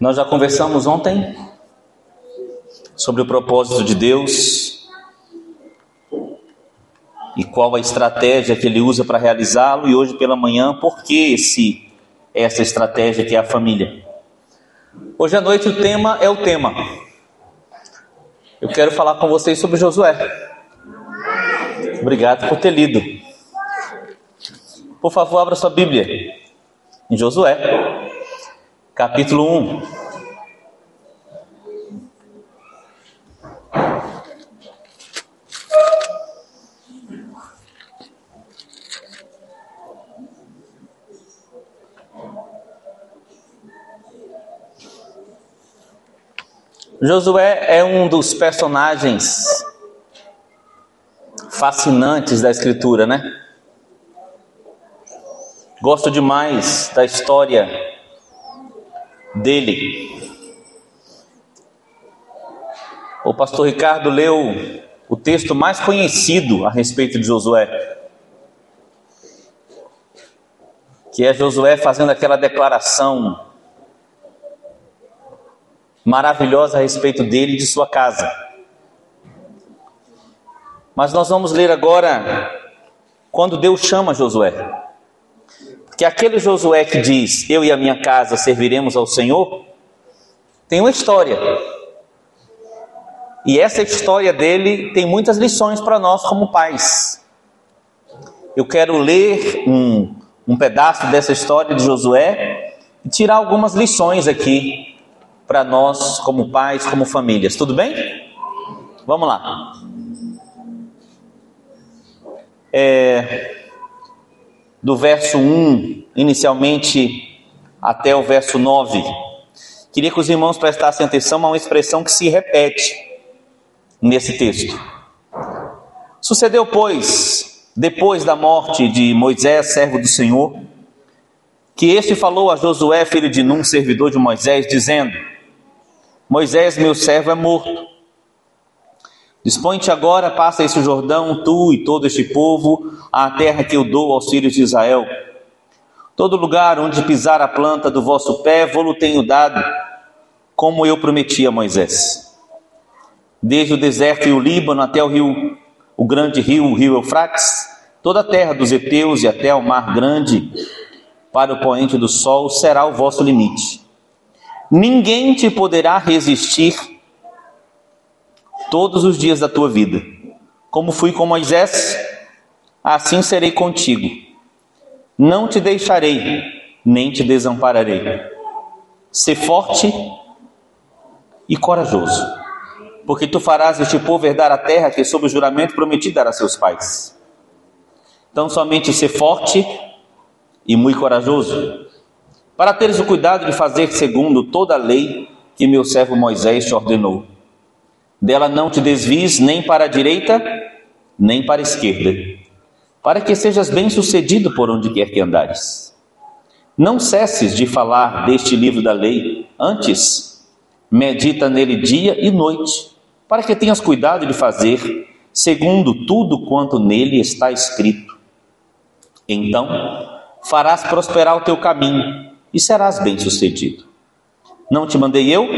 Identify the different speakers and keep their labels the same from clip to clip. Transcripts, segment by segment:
Speaker 1: Nós já conversamos ontem sobre o propósito de Deus e qual a estratégia que ele usa para realizá-lo, e hoje pela manhã, por que esse, essa estratégia que é a família. Hoje à noite o tema é o tema. Eu quero falar com vocês sobre Josué. Obrigado por ter lido. Por favor, abra sua Bíblia em Josué, capítulo 1. Josué é um dos personagens fascinantes da Escritura, né? Gosto demais da história dele. O pastor Ricardo leu o texto mais conhecido a respeito de Josué, que é Josué fazendo aquela declaração maravilhosa a respeito dele e de sua casa. Mas nós vamos ler agora quando Deus chama Josué. Porque aquele Josué que diz: Eu e a minha casa serviremos ao Senhor, tem uma história. E essa história dele tem muitas lições para nós como pais. Eu quero ler um, um pedaço dessa história de Josué e tirar algumas lições aqui para nós, como pais, como famílias. Tudo bem? Vamos lá. É, do verso 1, inicialmente, até o verso 9. Queria que os irmãos prestassem atenção a uma expressão que se repete nesse texto. Sucedeu, pois, depois da morte de Moisés, servo do Senhor, que este falou a Josué, filho de Num, servidor de Moisés, dizendo: Moisés, meu servo, é morto. Dispõe-te agora, passa esse Jordão, tu e todo este povo, à terra que eu dou aos filhos de Israel. Todo lugar onde pisar a planta do vosso pé, vou-lo tenho dado, como eu prometi a Moisés. Desde o deserto e o Líbano até o rio, o grande rio, o rio Eufrates, toda a terra dos heteus e até o mar grande, para o poente do sol, será o vosso limite. Ninguém te poderá resistir todos os dias da tua vida. Como fui com Moisés, assim serei contigo. Não te deixarei, nem te desampararei. Sê forte e corajoso, porque tu farás este povo herdar a terra que, sob o juramento, prometi dar a seus pais. Então, somente ser forte e muito corajoso para teres o cuidado de fazer segundo toda a lei que meu servo Moisés te ordenou. Dela não te desvies nem para a direita, nem para a esquerda, para que sejas bem-sucedido por onde quer que andares. Não cesses de falar deste livro da lei, antes medita nele dia e noite, para que tenhas cuidado de fazer segundo tudo quanto nele está escrito. Então farás prosperar o teu caminho e serás bem-sucedido. Não te mandei eu?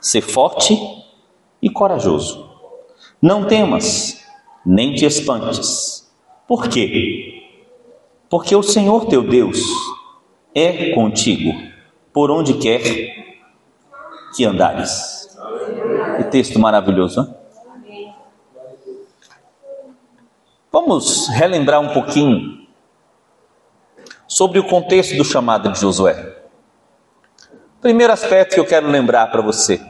Speaker 1: Ser forte e corajoso. Não temas, nem te espantes. Por quê? Porque o Senhor teu Deus é contigo, por onde quer que andares. Que texto maravilhoso, hein? Vamos relembrar um pouquinho sobre o contexto do chamado de Josué. Primeiro aspecto que eu quero lembrar para você.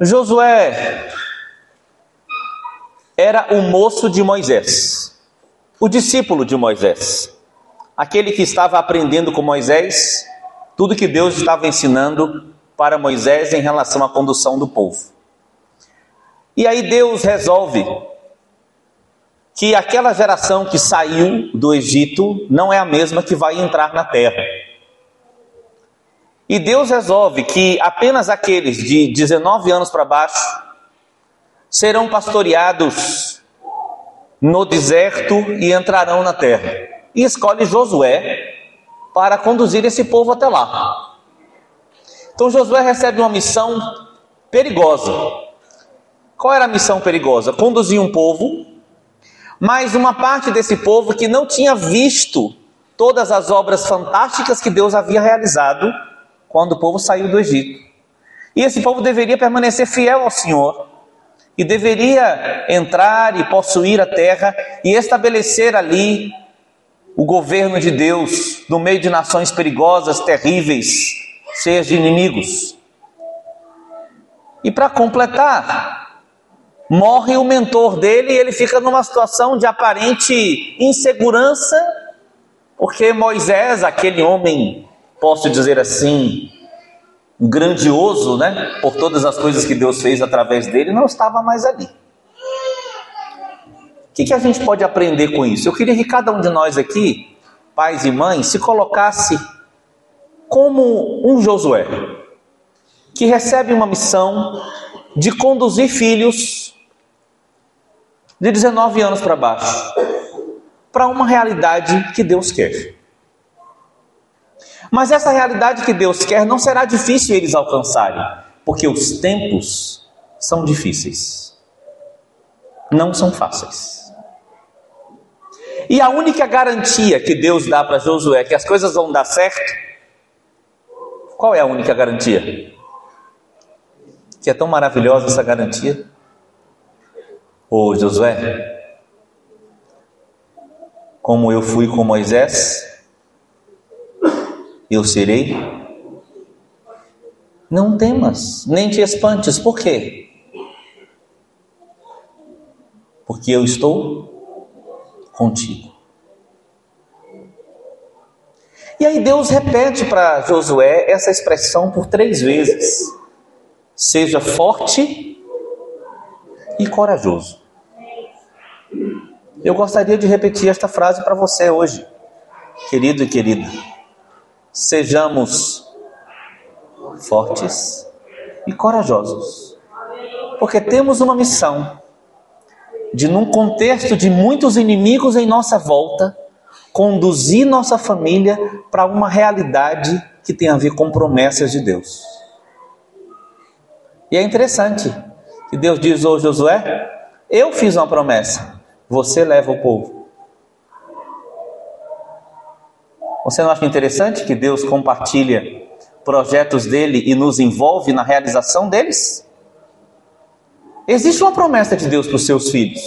Speaker 1: Josué era o moço de Moisés, o discípulo de Moisés, aquele que estava aprendendo com Moisés tudo que Deus estava ensinando para Moisés em relação à condução do povo. E aí Deus resolve que aquela geração que saiu do Egito não é a mesma que vai entrar na terra. E Deus resolve que apenas aqueles de 19 anos para baixo serão pastoreados no deserto e entrarão na terra. E escolhe Josué para conduzir esse povo até lá. Então Josué recebe uma missão perigosa. Qual era a missão perigosa? Conduzir um povo, mas uma parte desse povo que não tinha visto todas as obras fantásticas que Deus havia realizado quando o povo saiu do Egito. E esse povo deveria permanecer fiel ao Senhor e deveria entrar e possuir a terra e estabelecer ali o governo de Deus no meio de nações perigosas, terríveis, cheias de inimigos. E para completar, morre o mentor dele e ele fica numa situação de aparente insegurança, porque Moisés, aquele homem, posso dizer assim, grandioso, né, por todas as coisas que Deus fez através dele, não estava mais ali. O que, que a gente pode aprender com isso? Eu queria que cada um de nós aqui, pais e mães, se colocasse como um Josué, que recebe uma missão de conduzir filhos de 19 anos para baixo para uma realidade que Deus quer. Mas essa realidade que Deus quer não será difícil eles alcançarem, porque os tempos são difíceis, não são fáceis. E a única garantia que Deus dá para Josué que as coisas vão dar certo, qual é a única garantia? Que é tão maravilhosa essa garantia? Ô Josué, como eu fui com Moisés, eu serei. Não temas, nem te espantes. Por quê? Porque eu estou contigo. E aí Deus repete para Josué essa expressão por três vezes: seja forte e corajoso. Eu gostaria de repetir esta frase para você hoje, querido e querida sejamos fortes e corajosos, porque temos uma missão de, num contexto de muitos inimigos em nossa volta, conduzir nossa família para uma realidade que tem a ver com promessas de Deus. E é interessante que Deus diz hoje, Josué: Eu fiz uma promessa, você leva o povo. Você não acha interessante que Deus compartilha projetos dele e nos envolve na realização deles? Existe uma promessa de Deus para os seus filhos.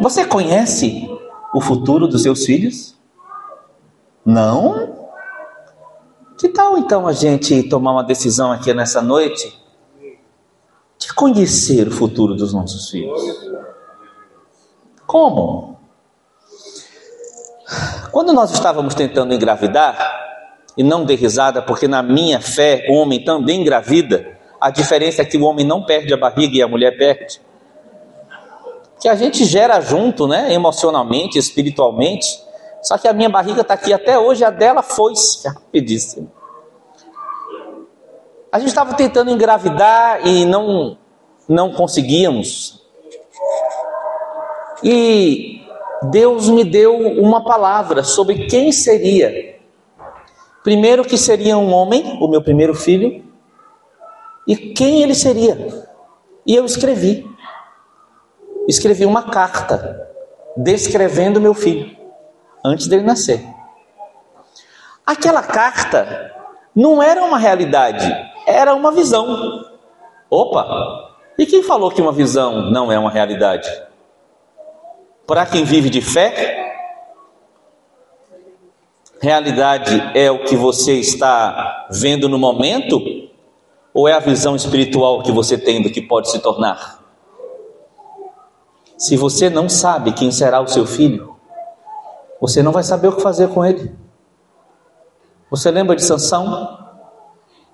Speaker 1: Você conhece o futuro dos seus filhos? Não? Que tal então a gente tomar uma decisão aqui nessa noite de conhecer o futuro dos nossos filhos? Como? Quando nós estávamos tentando engravidar, e não dei risada, porque na minha fé o homem também engravida, a diferença é que o homem não perde a barriga e a mulher perde. Que a gente gera junto, né, emocionalmente, espiritualmente. Só que a minha barriga está aqui até hoje, a dela foi rapidíssimo. A gente estava tentando engravidar e não, não conseguíamos. E Deus me deu uma palavra sobre quem seria. Primeiro, que seria um homem, o meu primeiro filho, e quem ele seria. E eu escrevi. Escrevi uma carta descrevendo meu filho, antes dele nascer. Aquela carta não era uma realidade, era uma visão. Opa! E quem falou que uma visão não é uma realidade? Para quem vive de fé, realidade é o que você está vendo no momento, ou é a visão espiritual que você tem do que pode se tornar? Se você não sabe quem será o seu filho, você não vai saber o que fazer com ele. Você lembra de Sansão?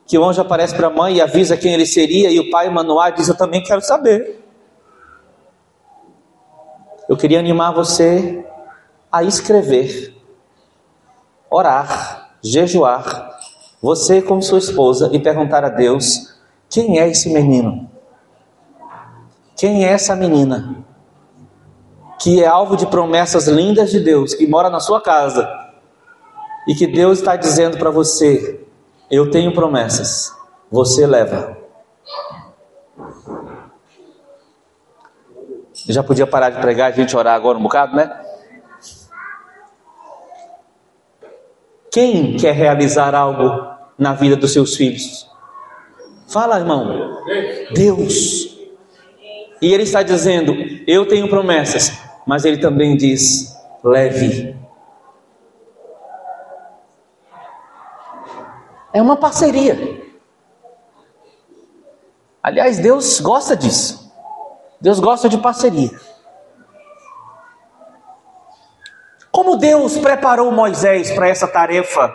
Speaker 1: Que o anjo aparece para a mãe e avisa quem ele seria, e o pai Manoá diz: Eu também quero saber eu queria animar você a escrever, orar, jejuar, você com sua esposa e perguntar a Deus: quem é esse menino? Quem é essa menina? que é alvo de promessas lindas de Deus, que mora na sua casa, e que Deus está dizendo para você: Eu tenho promessas, você leva. Já podia parar de pregar e a gente orar agora um bocado, né? Quem quer realizar algo na vida dos seus filhos? Fala, irmão. Deus. E ele está dizendo: Eu tenho promessas, mas ele também diz: leve. É uma parceria. Aliás, Deus gosta disso. Deus gosta de parceria. Como Deus preparou Moisés para essa tarefa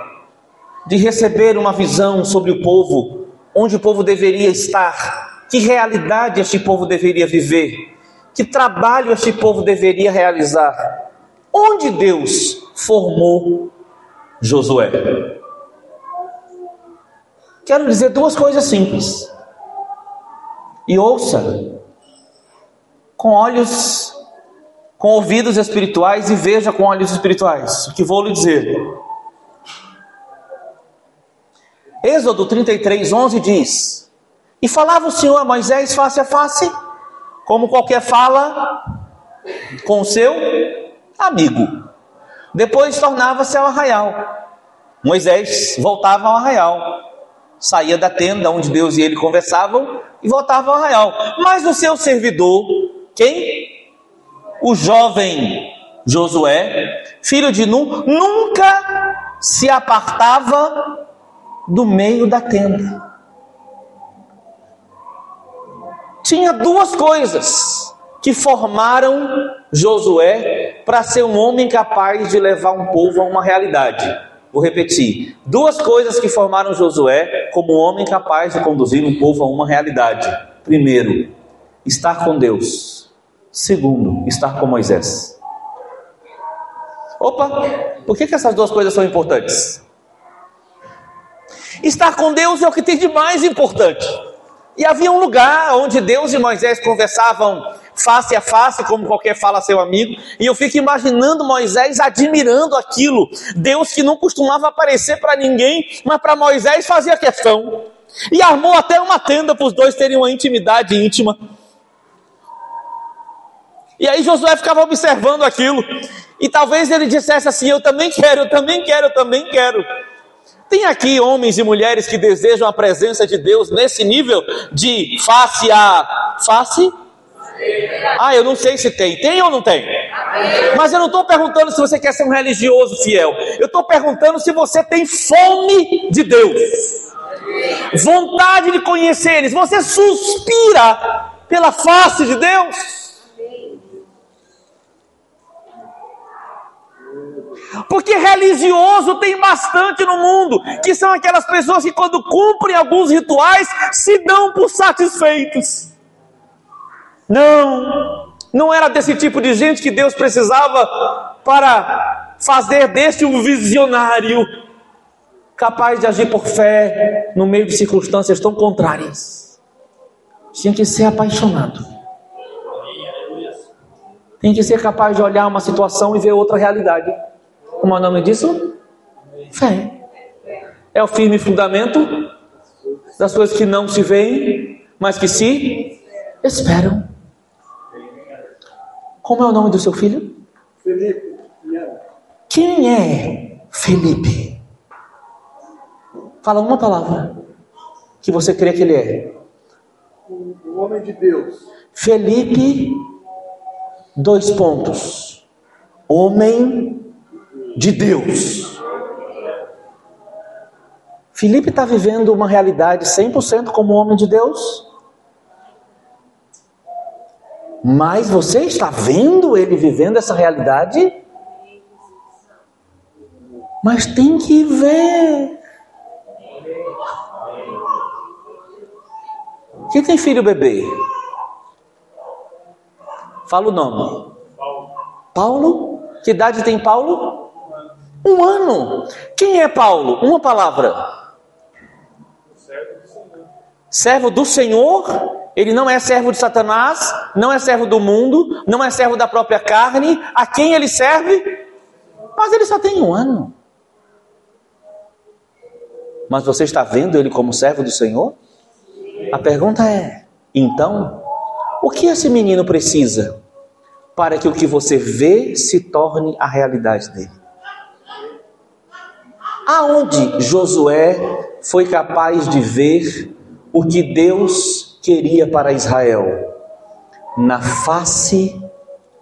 Speaker 1: de receber uma visão sobre o povo, onde o povo deveria estar, que realidade este povo deveria viver, que trabalho este povo deveria realizar. Onde Deus formou Josué? Quero dizer duas coisas simples. E ouça com olhos com ouvidos espirituais e veja com olhos espirituais. O que vou lhe dizer? Êxodo 33, 11 diz: E falava o Senhor a Moisés face a face, como qualquer fala com o seu amigo. Depois tornava-se ao arraial. Moisés voltava ao arraial, saía da tenda onde Deus e ele conversavam e voltava ao arraial. Mas o seu servidor, quem? o jovem Josué, filho de Nun, nunca se apartava do meio da tenda. Tinha duas coisas que formaram Josué para ser um homem capaz de levar um povo a uma realidade. Vou repetir: duas coisas que formaram Josué como um homem capaz de conduzir um povo a uma realidade. Primeiro, estar com Deus. Segundo, estar com Moisés. Opa, por que, que essas duas coisas são importantes? Estar com Deus é o que tem de mais importante. E havia um lugar onde Deus e Moisés conversavam face a face, como qualquer fala seu amigo, e eu fico imaginando Moisés admirando aquilo. Deus que não costumava aparecer para ninguém, mas para Moisés fazia questão. E armou até uma tenda para os dois terem uma intimidade íntima. E aí Josué ficava observando aquilo. E talvez ele dissesse assim: Eu também quero, eu também quero, eu também quero. Tem aqui homens e mulheres que desejam a presença de Deus nesse nível de face a face? Ah, eu não sei se tem. Tem ou não tem? Mas eu não estou perguntando se você quer ser um religioso fiel. Eu estou perguntando se você tem fome de Deus, vontade de conhecer eles. Você suspira pela face de Deus. Porque religioso tem bastante no mundo, que são aquelas pessoas que, quando cumprem alguns rituais, se dão por satisfeitos. Não, não era desse tipo de gente que Deus precisava para fazer deste um visionário capaz de agir por fé no meio de circunstâncias tão contrárias. Tinha que ser apaixonado. Tem que ser capaz de olhar uma situação e ver outra realidade. Como é o nome disso? Fé. É o firme fundamento das coisas que não se veem, mas que se esperam. Como é o nome do seu filho?
Speaker 2: Felipe.
Speaker 1: Quem é Felipe? Fala uma palavra que você crê que ele é.
Speaker 2: O homem de Deus.
Speaker 1: Felipe, dois pontos. Homem de Deus. Felipe está vivendo uma realidade 100% como homem de Deus? Mas você está vendo ele vivendo essa realidade? Mas tem que ver. Quem tem filho bebê? Fala o nome. Paulo. Que idade tem Paulo? Um ano. Quem é Paulo? Uma palavra. Servo do Senhor Ele não é servo de Satanás, não é servo do mundo, não é servo da própria carne. A quem ele serve? Mas ele só tem um ano. Mas você está vendo ele como servo do Senhor? A pergunta é: então, o que esse menino precisa para que o que você vê se torne a realidade dele? Aonde Josué foi capaz de ver o que Deus queria para Israel? Na face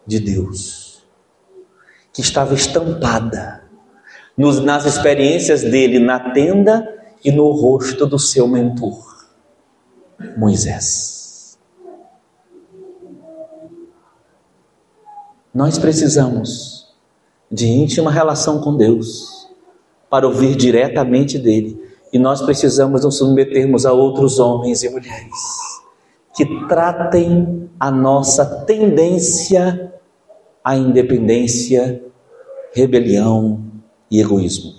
Speaker 1: de Deus, que estava estampada nos, nas experiências dele na tenda e no rosto do seu mentor, Moisés. Nós precisamos de íntima relação com Deus para ouvir diretamente dele. E nós precisamos nos submetermos a outros homens e mulheres que tratem a nossa tendência à independência, rebelião e egoísmo.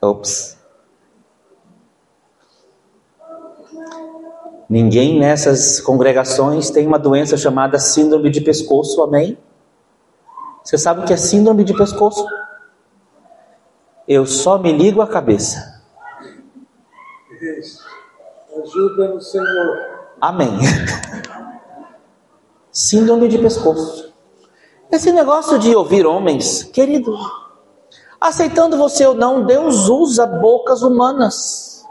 Speaker 1: Ops. Ninguém nessas congregações tem uma doença chamada síndrome de pescoço, amém? Você sabe o que é síndrome de pescoço? Eu só me ligo a cabeça.
Speaker 2: Ajuda no Senhor.
Speaker 1: Amém. Síndrome de pescoço. Esse negócio de ouvir homens, querido, aceitando você ou não, Deus usa bocas humanas.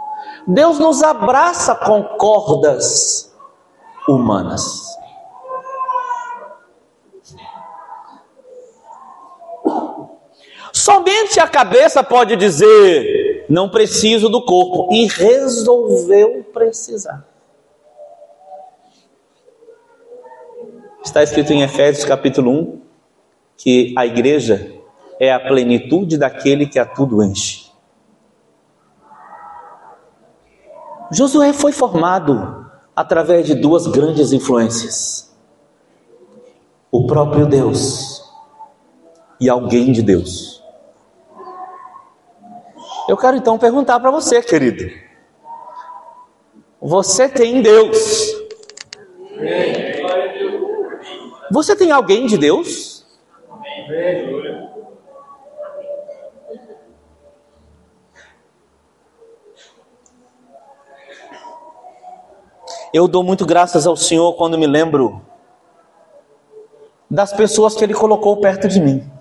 Speaker 1: Deus nos abraça com cordas humanas. Somente a cabeça pode dizer: não preciso do corpo, e resolveu precisar. Está escrito em Efésios capítulo 1 que a igreja é a plenitude daquele que a tudo enche. Josué foi formado através de duas grandes influências: o próprio Deus e alguém de Deus. Eu quero então perguntar para você, querido: você tem Deus? Você tem alguém de Deus? Eu dou muito graças ao Senhor quando me lembro das pessoas que Ele colocou perto de mim.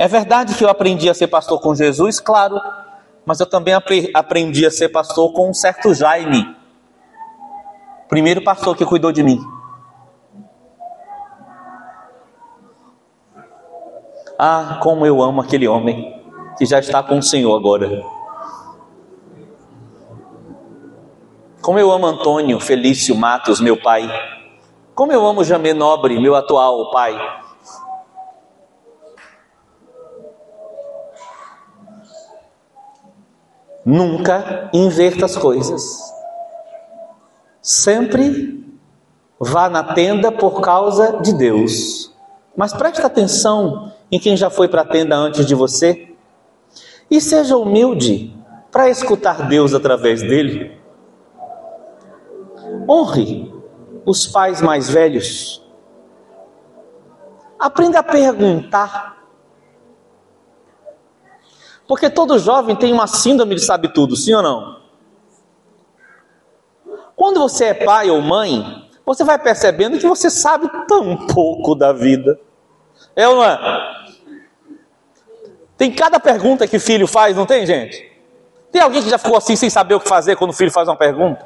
Speaker 1: É verdade que eu aprendi a ser pastor com Jesus, claro, mas eu também aprendi a ser pastor com um certo Jaime, primeiro pastor que cuidou de mim. Ah, como eu amo aquele homem que já está com o Senhor agora. Como eu amo Antônio Felício Matos, meu pai. Como eu amo Jamê Nobre, meu atual pai. Nunca inverta as coisas. Sempre vá na tenda por causa de Deus. Mas preste atenção em quem já foi para a tenda antes de você. E seja humilde para escutar Deus através dele. Honre os pais mais velhos. Aprenda a perguntar porque todo jovem tem uma síndrome de sabe tudo, sim ou não? Quando você é pai ou mãe, você vai percebendo que você sabe tão pouco da vida. É ou não é? Tem cada pergunta que filho faz, não tem, gente? Tem alguém que já ficou assim sem saber o que fazer quando o filho faz uma pergunta?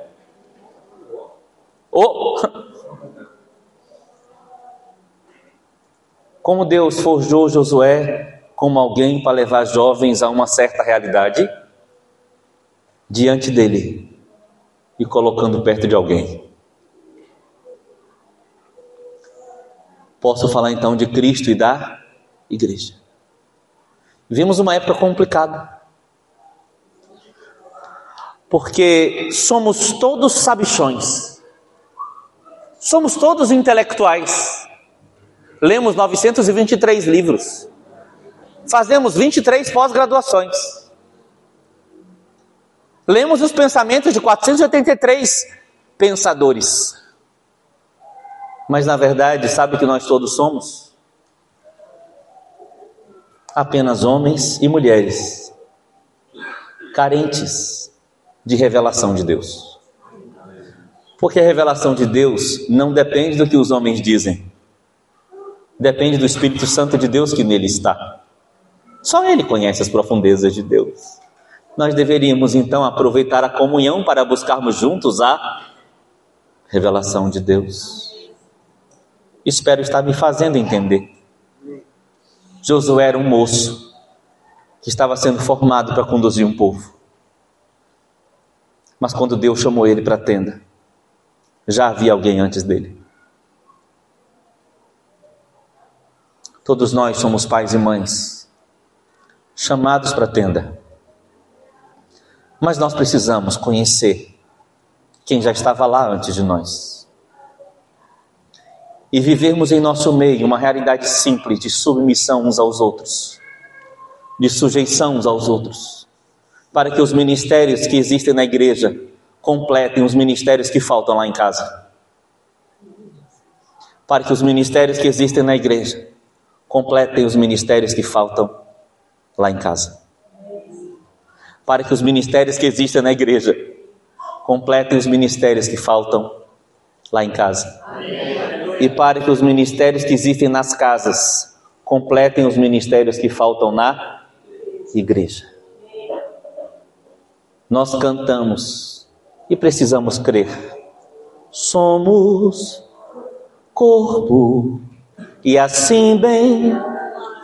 Speaker 1: Oh. Como Deus forjou Josué como alguém para levar jovens a uma certa realidade diante dele e colocando perto de alguém. Posso falar então de Cristo e da igreja. Vimos uma época complicada. Porque somos todos sabichões. Somos todos intelectuais. Lemos 923 livros. Fazemos 23 pós-graduações. Lemos os pensamentos de 483 pensadores. Mas na verdade, sabe que nós todos somos? Apenas homens e mulheres carentes de revelação de Deus. Porque a revelação de Deus não depende do que os homens dizem, depende do Espírito Santo de Deus que nele está. Só ele conhece as profundezas de Deus. Nós deveríamos então aproveitar a comunhão para buscarmos juntos a revelação de Deus. Espero estar me fazendo entender. Josué era um moço que estava sendo formado para conduzir um povo. Mas quando Deus chamou ele para a tenda, já havia alguém antes dele. Todos nós somos pais e mães, chamados para a tenda. Mas nós precisamos conhecer quem já estava lá antes de nós. E vivermos em nosso meio uma realidade simples de submissão uns aos outros, de sujeição uns aos outros, para que os ministérios que existem na igreja completem os ministérios que faltam lá em casa. Para que os ministérios que existem na igreja completem os ministérios que faltam lá em casa. Para que os ministérios que existem na igreja completem os ministérios que faltam lá em casa. E para que os ministérios que existem nas casas completem os ministérios que faltam na igreja. Nós cantamos e precisamos crer. Somos corpo e assim bem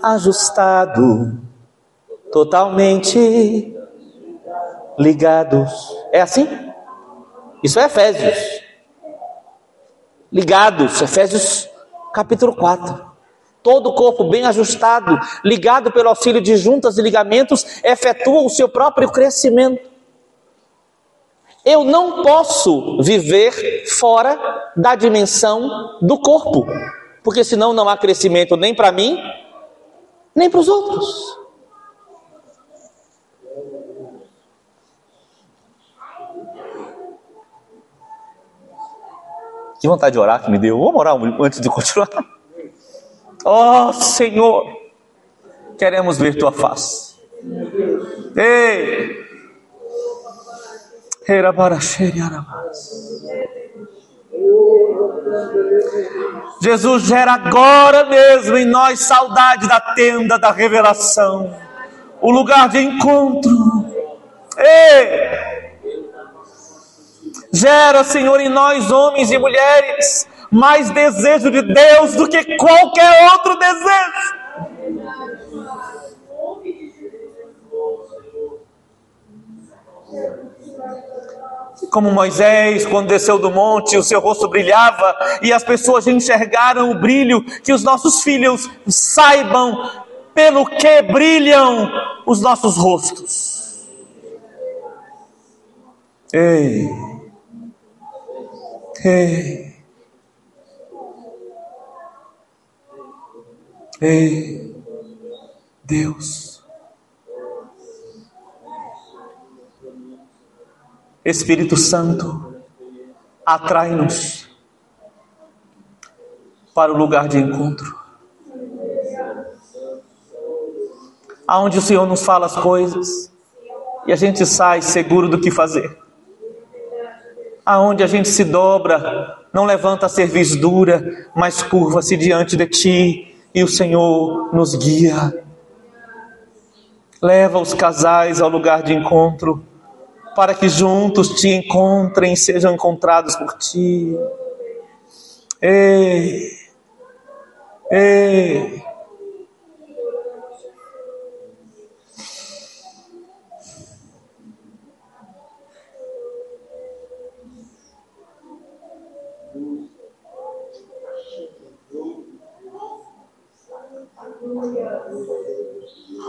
Speaker 1: ajustado, totalmente ligados. É assim? Isso é Efésios. Ligados, Efésios capítulo 4. Todo o corpo bem ajustado, ligado pelo auxílio de juntas e ligamentos, efetua o seu próprio crescimento. Eu não posso viver fora da dimensão do corpo, porque senão não há crescimento nem para mim, nem para os outros. Que vontade de orar que me deu. Vamos orar antes de continuar. Oh Senhor, queremos ver tua face. Ei! Jesus gera agora mesmo em nós saudade da tenda da revelação, o lugar de encontro. Ei! Gera, Senhor, em nós, homens e mulheres, mais desejo de Deus do que qualquer outro desejo. como Moisés, quando desceu do monte, o seu rosto brilhava e as pessoas enxergaram o brilho, que os nossos filhos saibam pelo que brilham os nossos rostos. Ei, ei, ei, Deus. Espírito Santo, atrai-nos para o lugar de encontro. Aonde o Senhor nos fala as coisas e a gente sai seguro do que fazer. Aonde a gente se dobra, não levanta a cerviz dura, mas curva-se diante de ti e o Senhor nos guia. Leva os casais ao lugar de encontro para que juntos te encontrem, sejam encontrados por ti. Ei, ei.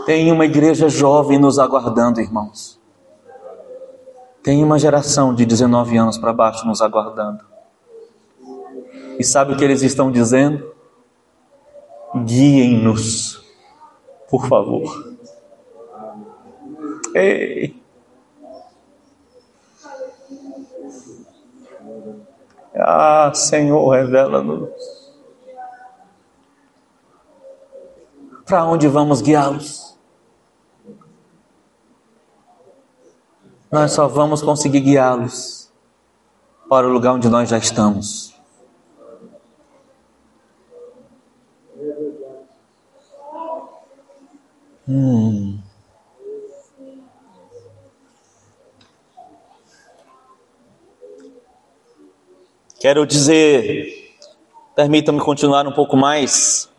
Speaker 1: Tem uma igreja jovem nos aguardando, irmãos. Tem uma geração de 19 anos para baixo nos aguardando. E sabe o que eles estão dizendo? Guiem-nos Por favor. Ei. Ah, Senhor, revela-nos. Para onde vamos guiá-los? Nós só vamos conseguir guiá-los para o lugar onde nós já estamos. Hum. Quero dizer, permita-me continuar um pouco mais.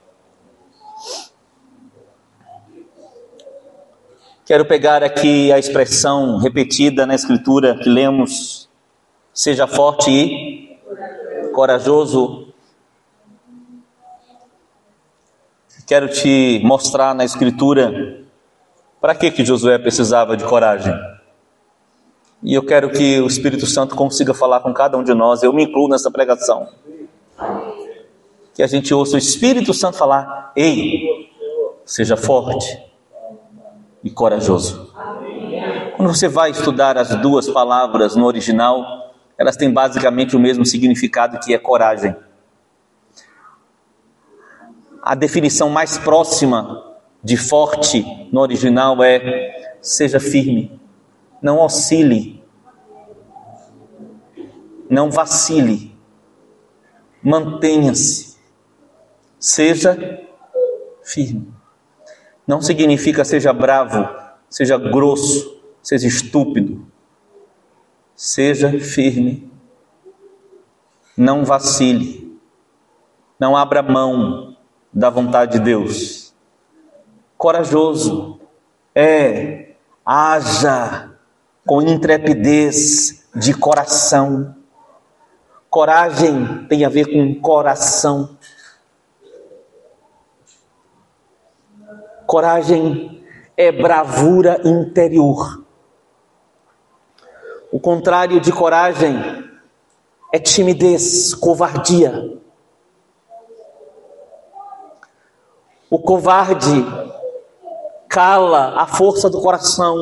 Speaker 1: Quero pegar aqui a expressão repetida na Escritura que lemos: seja forte e corajoso. Quero te mostrar na Escritura para que, que Josué precisava de coragem. E eu quero que o Espírito Santo consiga falar com cada um de nós. Eu me incluo nessa pregação. Que a gente ouça o Espírito Santo falar: Ei, seja forte e corajoso. Quando você vai estudar as duas palavras no original, elas têm basicamente o mesmo significado que é coragem. A definição mais próxima de forte no original é seja firme, não oscile, não vacile, mantenha-se, seja firme. Não significa seja bravo, seja grosso, seja estúpido. Seja firme, não vacile, não abra mão da vontade de Deus. Corajoso é, haja com intrepidez de coração. Coragem tem a ver com coração. Coragem é bravura interior. O contrário de coragem é timidez, covardia. O covarde cala a força do coração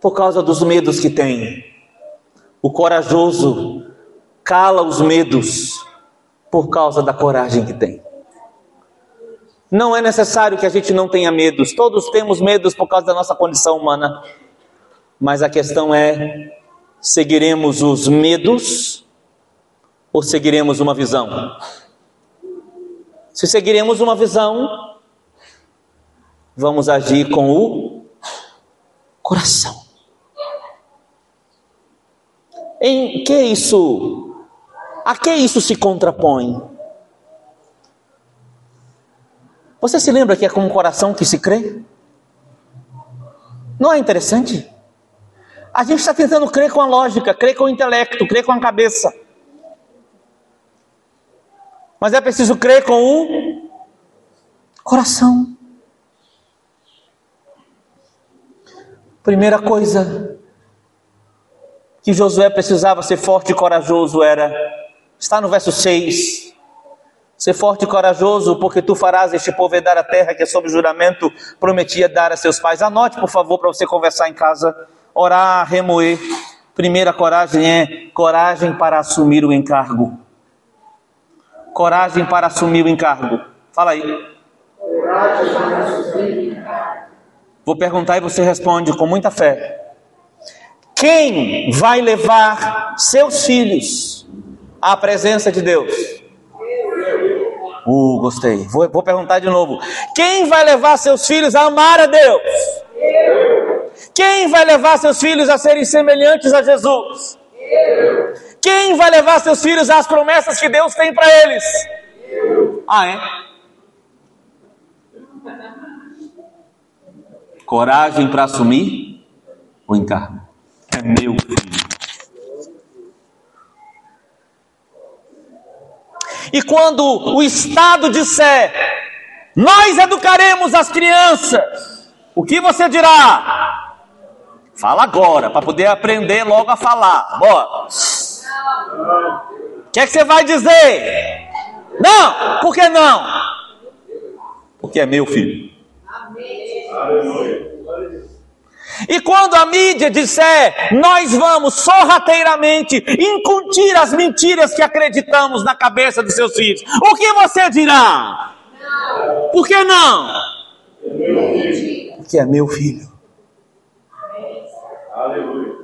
Speaker 1: por causa dos medos que tem. O corajoso cala os medos por causa da coragem que tem. Não é necessário que a gente não tenha medos, todos temos medos por causa da nossa condição humana. Mas a questão é: seguiremos os medos ou seguiremos uma visão? Se seguiremos uma visão, vamos agir com o coração. Em que isso a que isso se contrapõe? Você se lembra que é com o coração que se crê? Não é interessante? A gente está tentando crer com a lógica, crer com o intelecto, crer com a cabeça. Mas é preciso crer com o coração. Primeira coisa que Josué precisava ser forte e corajoso era Está no verso 6. Ser forte e corajoso, porque tu farás este povo herdar a terra que, sob juramento, prometia dar a seus pais. Anote, por favor, para você conversar em casa. Orar, remoer. Primeira coragem é coragem para assumir o encargo. Coragem para assumir o encargo. Fala aí. Vou perguntar e você responde com muita fé. Quem vai levar seus filhos a presença de Deus? Uh, gostei. Vou, vou perguntar de novo. Quem vai levar seus filhos a amar a Deus? Quem vai levar seus filhos a serem semelhantes a Jesus? Quem vai levar seus filhos às promessas que Deus tem para eles? Ah, é? Coragem para assumir o encargo. É meu filho. E quando o Estado disser, nós educaremos as crianças, o que você dirá? Fala agora, para poder aprender logo a falar. Bora. O que é que você vai dizer? Não, por que não? Porque é meu filho. E quando a mídia disser, nós vamos sorrateiramente incutir as mentiras que acreditamos na cabeça dos seus filhos, o que você dirá? Não. Por que não? Porque é meu filho. Aleluia.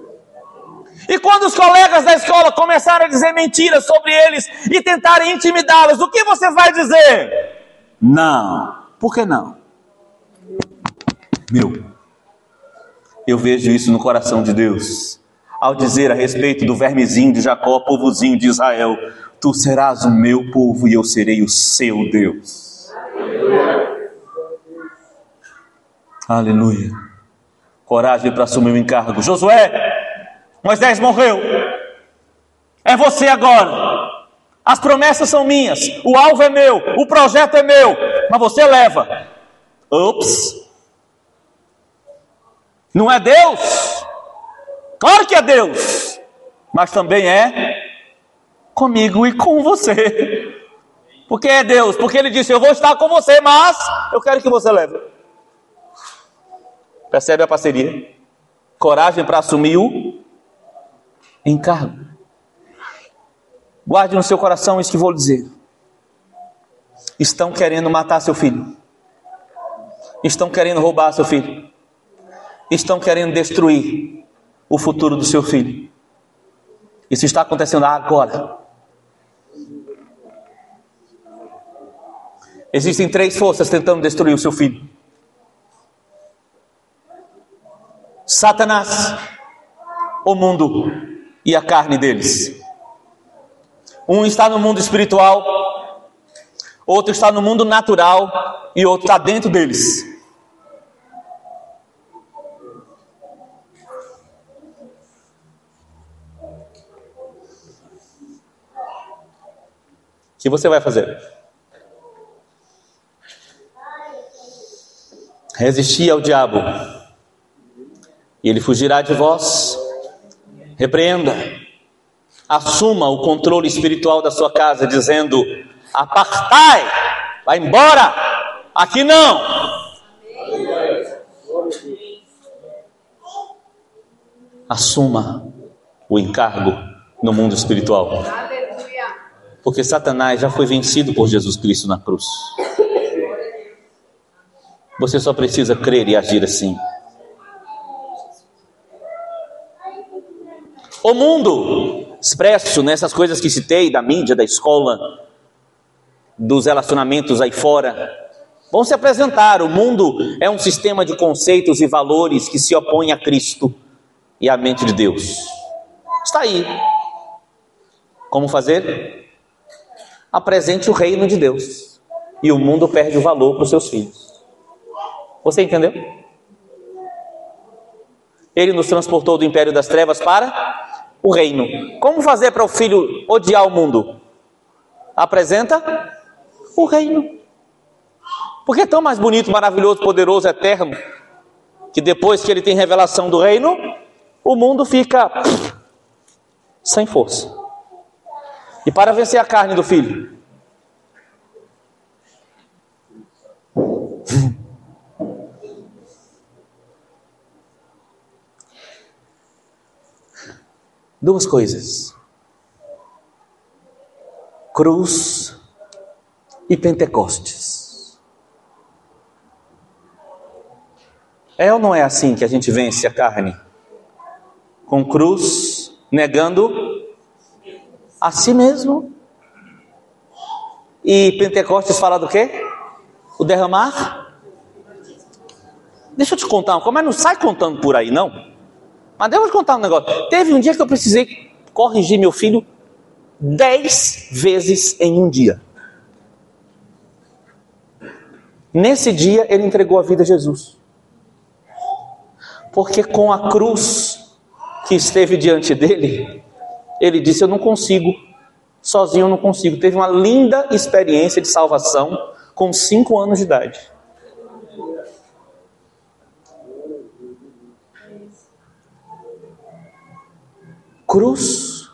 Speaker 1: E quando os colegas da escola começarem a dizer mentiras sobre eles e tentarem intimidá-los, o que você vai dizer? Não. Por que não? Meu. Eu vejo isso no coração de Deus. Ao dizer a respeito do vermezinho de Jacó, povozinho de Israel, tu serás o meu povo e eu serei o seu Deus. Aleluia. Coragem para assumir o encargo. Josué, Moisés morreu. É você agora. As promessas são minhas. O alvo é meu. O projeto é meu. Mas você leva. Ups. Não é Deus? Claro que é Deus. Mas também é comigo e com você. Porque é Deus. Porque Ele disse: Eu vou estar com você, mas eu quero que você leve. Percebe a parceria? Coragem para assumir o encargo. Guarde no seu coração isso que vou dizer. Estão querendo matar seu filho. Estão querendo roubar seu filho. Estão querendo destruir o futuro do seu filho. Isso está acontecendo agora. Existem três forças tentando destruir o seu filho: Satanás, o mundo e a carne deles. Um está no mundo espiritual, outro está no mundo natural e outro está dentro deles. Que você vai fazer? Resistir ao diabo, e ele fugirá de vós Repreenda. Assuma o controle espiritual da sua casa, dizendo: apartai, vai embora, aqui não. Assuma o encargo no mundo espiritual. Porque Satanás já foi vencido por Jesus Cristo na cruz. Você só precisa crer e agir assim. O mundo, expresso nessas coisas que citei, da mídia, da escola, dos relacionamentos aí fora, vão se apresentar. O mundo é um sistema de conceitos e valores que se opõe a Cristo e à mente de Deus. Está aí. Como fazer? Apresente o reino de Deus e o mundo perde o valor para os seus filhos. Você entendeu? Ele nos transportou do império das trevas para o reino. Como fazer para o filho odiar o mundo? Apresenta o reino. Porque é tão mais bonito, maravilhoso, poderoso, eterno, que depois que ele tem revelação do reino, o mundo fica sem força. E para vencer a carne do filho, Duas coisas: cruz e Pentecostes. É ou não é assim que a gente vence a carne? Com cruz, negando a si mesmo. E Pentecostes fala do quê? O derramar? Deixa eu te contar, mas não sai contando por aí, não. Mas devo te contar um negócio. Teve um dia que eu precisei corrigir meu filho dez vezes em um dia. Nesse dia ele entregou a vida a Jesus. Porque com a cruz que esteve diante dele, ele disse: Eu não consigo, sozinho eu não consigo. Teve uma linda experiência de salvação com cinco anos de idade. cruz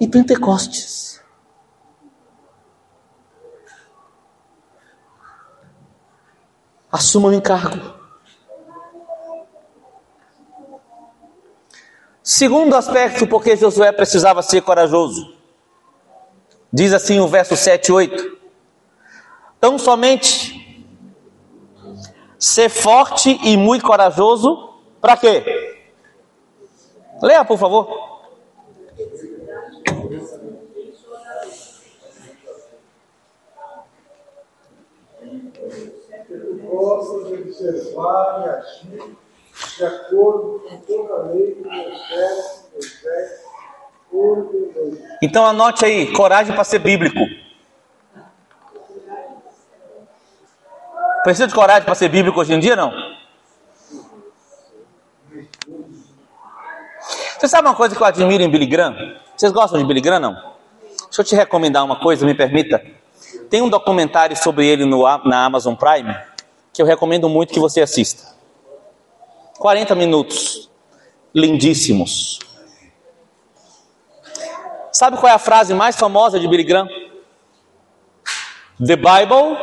Speaker 1: e Pentecostes. Assuma o encargo. Segundo aspecto, porque Josué precisava ser corajoso. Diz assim o verso 7 e 8. Tão somente ser forte e muito corajoso, para quê? Leia, por favor.
Speaker 2: Observar e agir de acordo com toda a lei que.
Speaker 1: Então anote aí, coragem para ser bíblico. Precisa de coragem para ser bíblico hoje em dia, não? Você sabe uma coisa que eu admiro em Billy Graham? Vocês gostam de Billy Graham, não? Deixa eu te recomendar uma coisa, me permita. Tem um documentário sobre ele no, na Amazon Prime que eu recomendo muito que você assista. 40 minutos, lindíssimos. Sabe qual é a frase mais famosa de Billy Graham? The Bible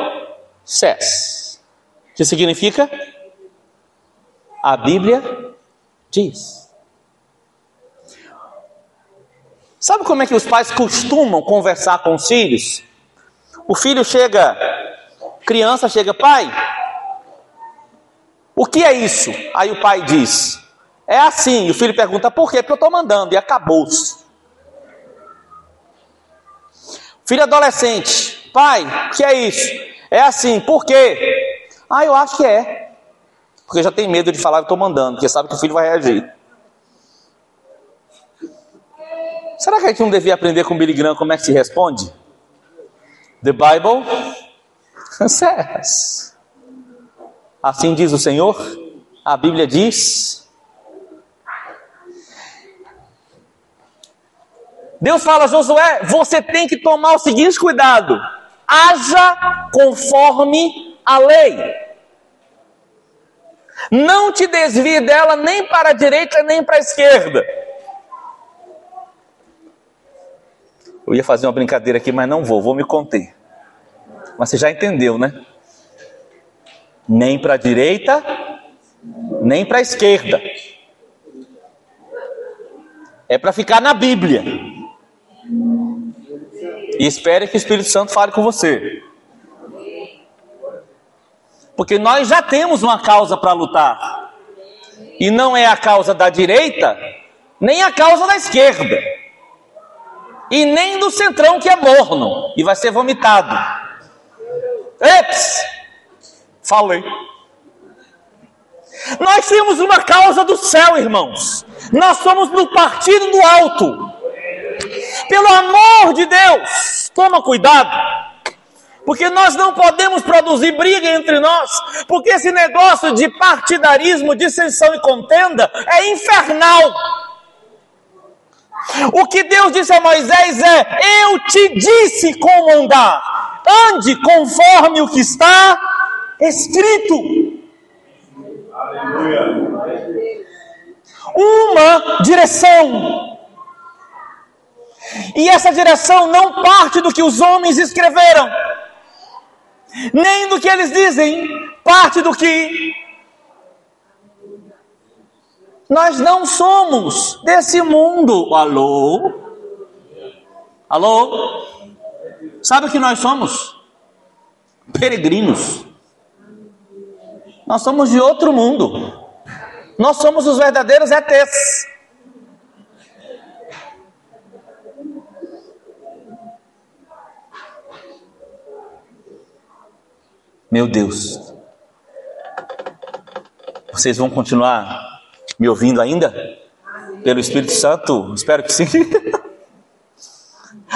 Speaker 1: says. Que significa? A Bíblia diz. Sabe como é que os pais costumam conversar com os filhos? O filho chega, criança chega, pai, o que é isso? Aí o pai diz: É assim. E o filho pergunta: Por quê? Porque eu estou mandando. E acabou-se. Filho adolescente: Pai, o que é isso? É assim. Por quê? Ah, eu acho que é. Porque já tem medo de falar que estou mandando, porque sabe que o filho vai reagir. Será que a gente não devia aprender com o Billy Graham como é que se responde? The Bible says. Assim diz o Senhor, a Bíblia diz. Deus fala, Josué, você tem que tomar o seguinte cuidado: haja conforme a lei. Não te desvie dela nem para a direita nem para a esquerda. Eu ia fazer uma brincadeira aqui, mas não vou, vou me conter. Mas você já entendeu, né? Nem para a direita, nem para a esquerda. É para ficar na Bíblia. E espere que o Espírito Santo fale com você. Porque nós já temos uma causa para lutar. E não é a causa da direita, nem a causa da esquerda. E nem do centrão que é morno e vai ser vomitado. Eps! Falei. Nós temos uma causa do céu, irmãos. Nós somos no partido do alto. Pelo amor de Deus, toma cuidado. Porque nós não podemos produzir briga entre nós, porque esse negócio de partidarismo, dissensão e contenda é infernal. O que Deus disse a Moisés é: Eu te disse como andar, ande conforme o que está escrito. Aleluia. Uma direção. E essa direção não parte do que os homens escreveram, nem do que eles dizem, parte do que nós não somos desse mundo. Alô? Alô? Sabe o que nós somos? Peregrinos. Nós somos de outro mundo. Nós somos os verdadeiros ETs. Meu Deus. Vocês vão continuar me ouvindo ainda? Pelo Espírito Santo? Espero que sim.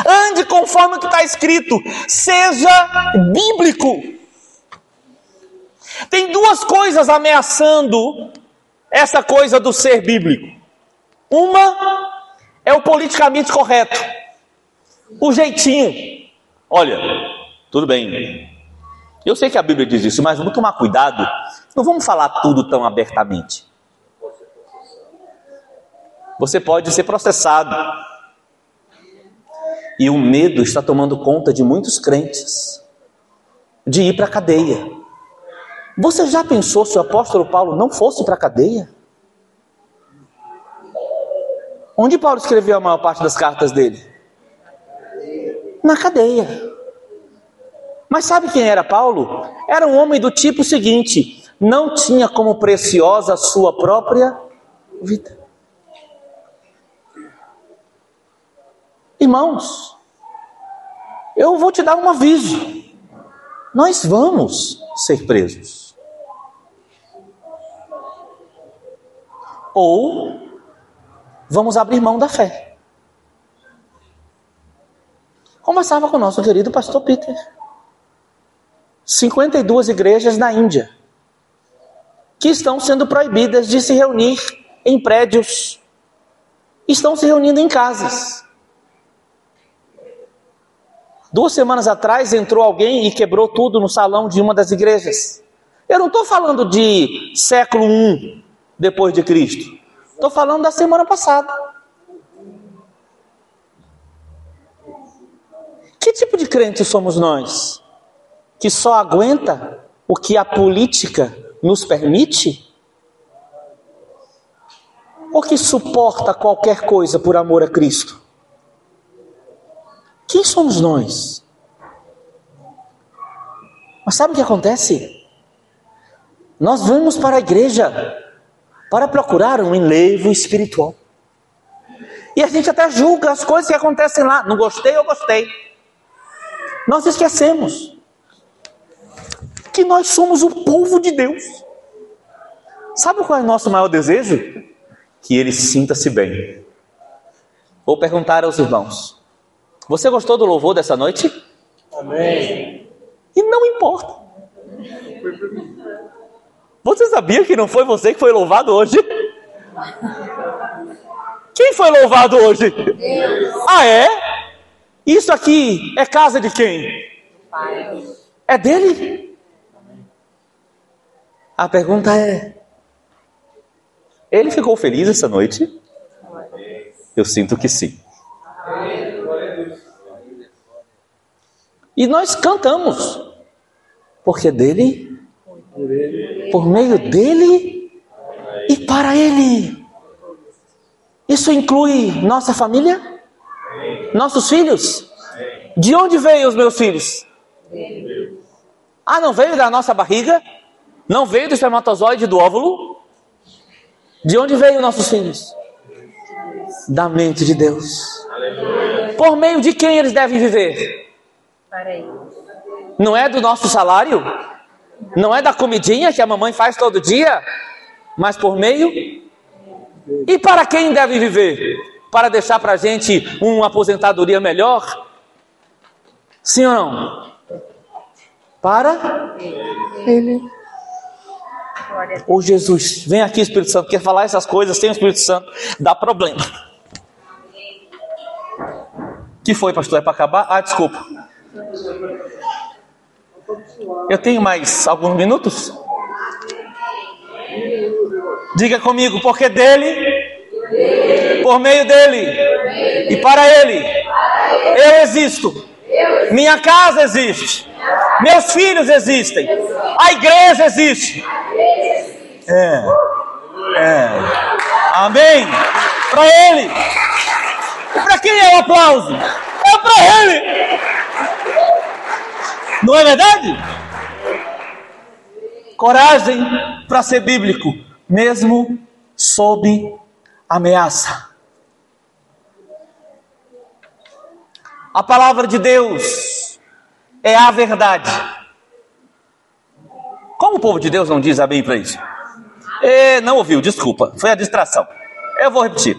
Speaker 1: Ande conforme o que está escrito. Seja bíblico. Tem duas coisas ameaçando essa coisa do ser bíblico. Uma é o politicamente correto, o jeitinho. Olha, tudo bem. Eu sei que a Bíblia diz isso, mas vamos tomar cuidado. Não vamos falar tudo tão abertamente. Você pode ser processado. E o medo está tomando conta de muitos crentes de ir para a cadeia Você já pensou se o apóstolo Paulo não fosse para a cadeia? Onde Paulo escreveu a maior parte das cartas dele? Na cadeia. Mas sabe quem era Paulo? Era um homem do tipo seguinte: não tinha como preciosa a sua própria vida. Irmãos, eu vou te dar um aviso. Nós vamos ser presos. Ou vamos abrir mão da fé. Conversava com o nosso querido pastor Peter. 52 igrejas na Índia que estão sendo proibidas de se reunir em prédios, estão se reunindo em casas. Duas semanas atrás entrou alguém e quebrou tudo no salão de uma das igrejas. Eu não estou falando de século I depois de Cristo. Estou falando da semana passada. Que tipo de crente somos nós? Que só aguenta o que a política nos permite? Ou que suporta qualquer coisa por amor a Cristo? Quem somos nós? Mas sabe o que acontece? Nós vamos para a igreja para procurar um enlevo espiritual. E a gente até julga as coisas que acontecem lá. Não gostei ou gostei. Nós esquecemos que nós somos o povo de Deus. Sabe qual é o nosso maior desejo? Que ele sinta-se bem. Vou perguntar aos irmãos: Você gostou do louvor dessa noite?
Speaker 2: Amém.
Speaker 1: E não importa. Você sabia que não foi você que foi louvado hoje? Quem foi louvado hoje? Deus. Ah, é? Isso aqui é casa de quem? Pai. É dele? A pergunta é: ele ficou feliz essa noite? Eu sinto que sim. E nós cantamos, porque dele por meio dele e para ele. Isso inclui nossa família? Nossos filhos? De onde veio os meus filhos? Ah, não veio da nossa barriga? Não veio do espermatozoide do óvulo? De onde veio nossos filhos? Da mente de Deus. Por meio de quem eles devem viver? Não é do nosso salário? Não é da comidinha que a mamãe faz todo dia, mas por meio. E para quem deve viver? Para deixar para a gente uma aposentadoria melhor? Sim ou não? Para Ele. Ô Jesus, vem aqui, Espírito Santo, quer falar essas coisas sem o Espírito Santo, dá problema. que foi, pastor? É para acabar? Ah, desculpa. Eu tenho mais alguns minutos? Diga comigo, porque dele, por meio dele e para ele, eu existo. Minha casa existe. Meus filhos existem. A igreja existe. É. É. Amém. Para ele. Para quem é o aplauso? É para ele. Não é verdade? Coragem para ser bíblico, mesmo sob ameaça. A palavra de Deus é a verdade. Como o povo de Deus não diz amém para isso? É, não ouviu, desculpa, foi a distração. Eu vou repetir.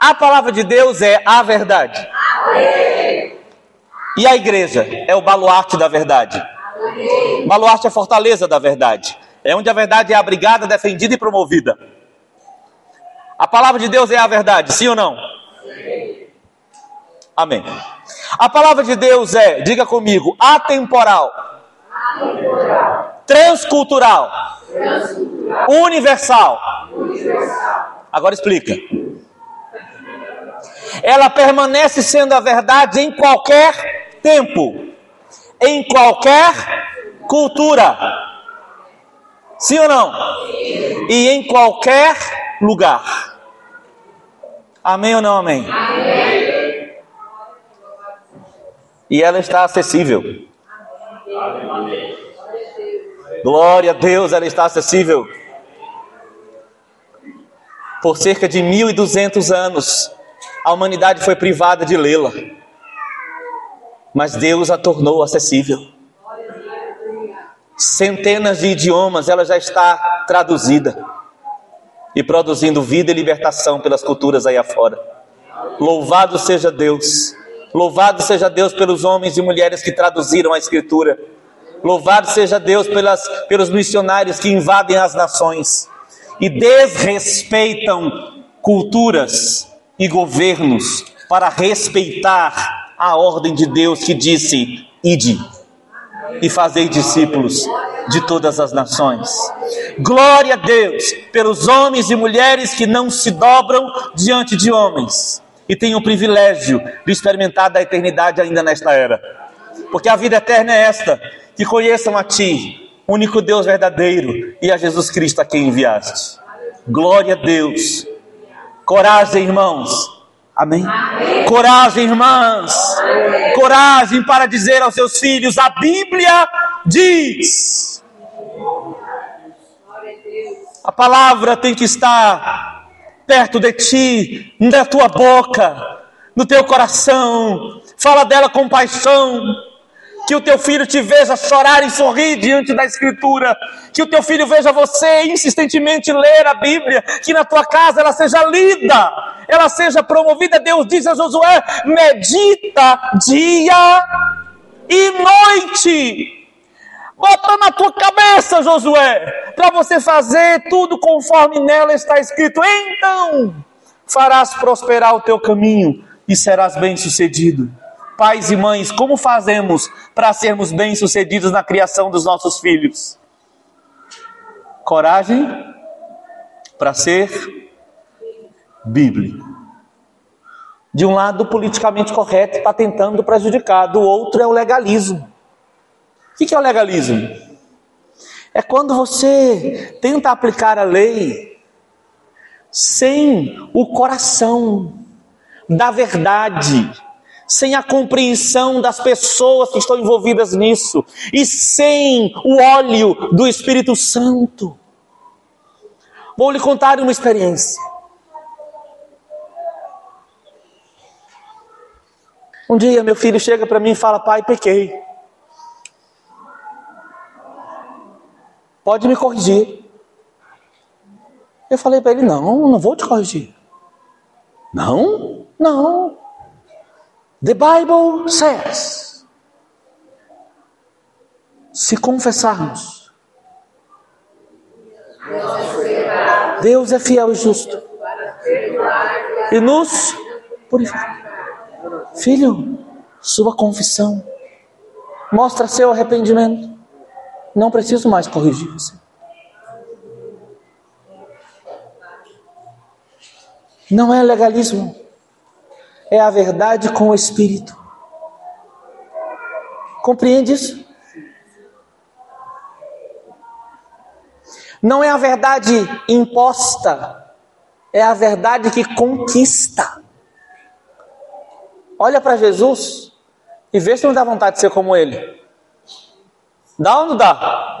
Speaker 1: A palavra de Deus é a verdade. Amém. E a igreja é o baluarte da verdade. Baluarte é a fortaleza da verdade. É onde a verdade é abrigada, defendida e promovida. A palavra de Deus é a verdade, sim ou não? Amém. A palavra de Deus é, diga comigo, atemporal, atemporal. Transcultural, transcultural. Universal. universal. Agora explica. Ela permanece sendo a verdade em qualquer tempo, em qualquer cultura. Sim ou não? E em qualquer lugar. Amém ou não amém? E ela está acessível. Glória a Deus, ela está acessível. Por cerca de 1200 anos, a humanidade foi privada de lê-la. Mas Deus a tornou acessível. Centenas de idiomas ela já está traduzida e produzindo vida e libertação pelas culturas aí afora. Louvado seja Deus. Louvado seja Deus pelos homens e mulheres que traduziram a Escritura. Louvado seja Deus pelas, pelos missionários que invadem as nações e desrespeitam culturas e governos para respeitar a ordem de Deus que disse: ide e fazei discípulos de todas as nações. Glória a Deus pelos homens e mulheres que não se dobram diante de homens e têm o privilégio de experimentar da eternidade ainda nesta era. Porque a vida eterna é esta: que conheçam a Ti, único Deus verdadeiro, e a Jesus Cristo a quem enviaste. Glória a Deus. Coragem, irmãos. Amém? Amém. Coragem, irmãs. Amém. Coragem para dizer aos seus filhos: a Bíblia diz. A palavra tem que estar perto de ti, na tua boca, no teu coração. Fala dela com paixão que o teu filho te veja chorar e sorrir diante da Escritura, que o teu filho veja você insistentemente ler a Bíblia, que na tua casa ela seja lida, ela seja promovida. Deus diz a Josué: medita dia e noite. Bota na tua cabeça, Josué, para você fazer tudo conforme nela está escrito. Então farás prosperar o teu caminho e serás bem-sucedido pais e mães, como fazemos para sermos bem-sucedidos na criação dos nossos filhos? Coragem para ser bíblico. De um lado, politicamente correto está tentando prejudicar, do outro é o legalismo. O que é o legalismo? É quando você tenta aplicar a lei sem o coração da verdade sem a compreensão das pessoas que estão envolvidas nisso e sem o óleo do Espírito Santo. Vou lhe contar uma experiência. Um dia meu filho chega para mim e fala: Pai, pequei. Pode me corrigir. Eu falei para ele: Não, não vou te corrigir. Não? Não. The Bible says: se confessarmos, Deus é fiel e justo e nos purifica. Filho, sua confissão mostra seu arrependimento. Não preciso mais corrigir você. Não é legalismo é a verdade com o Espírito. Compreende isso? Não é a verdade imposta, é a verdade que conquista. Olha para Jesus e vê se não dá vontade de ser como ele. Dá ou não dá?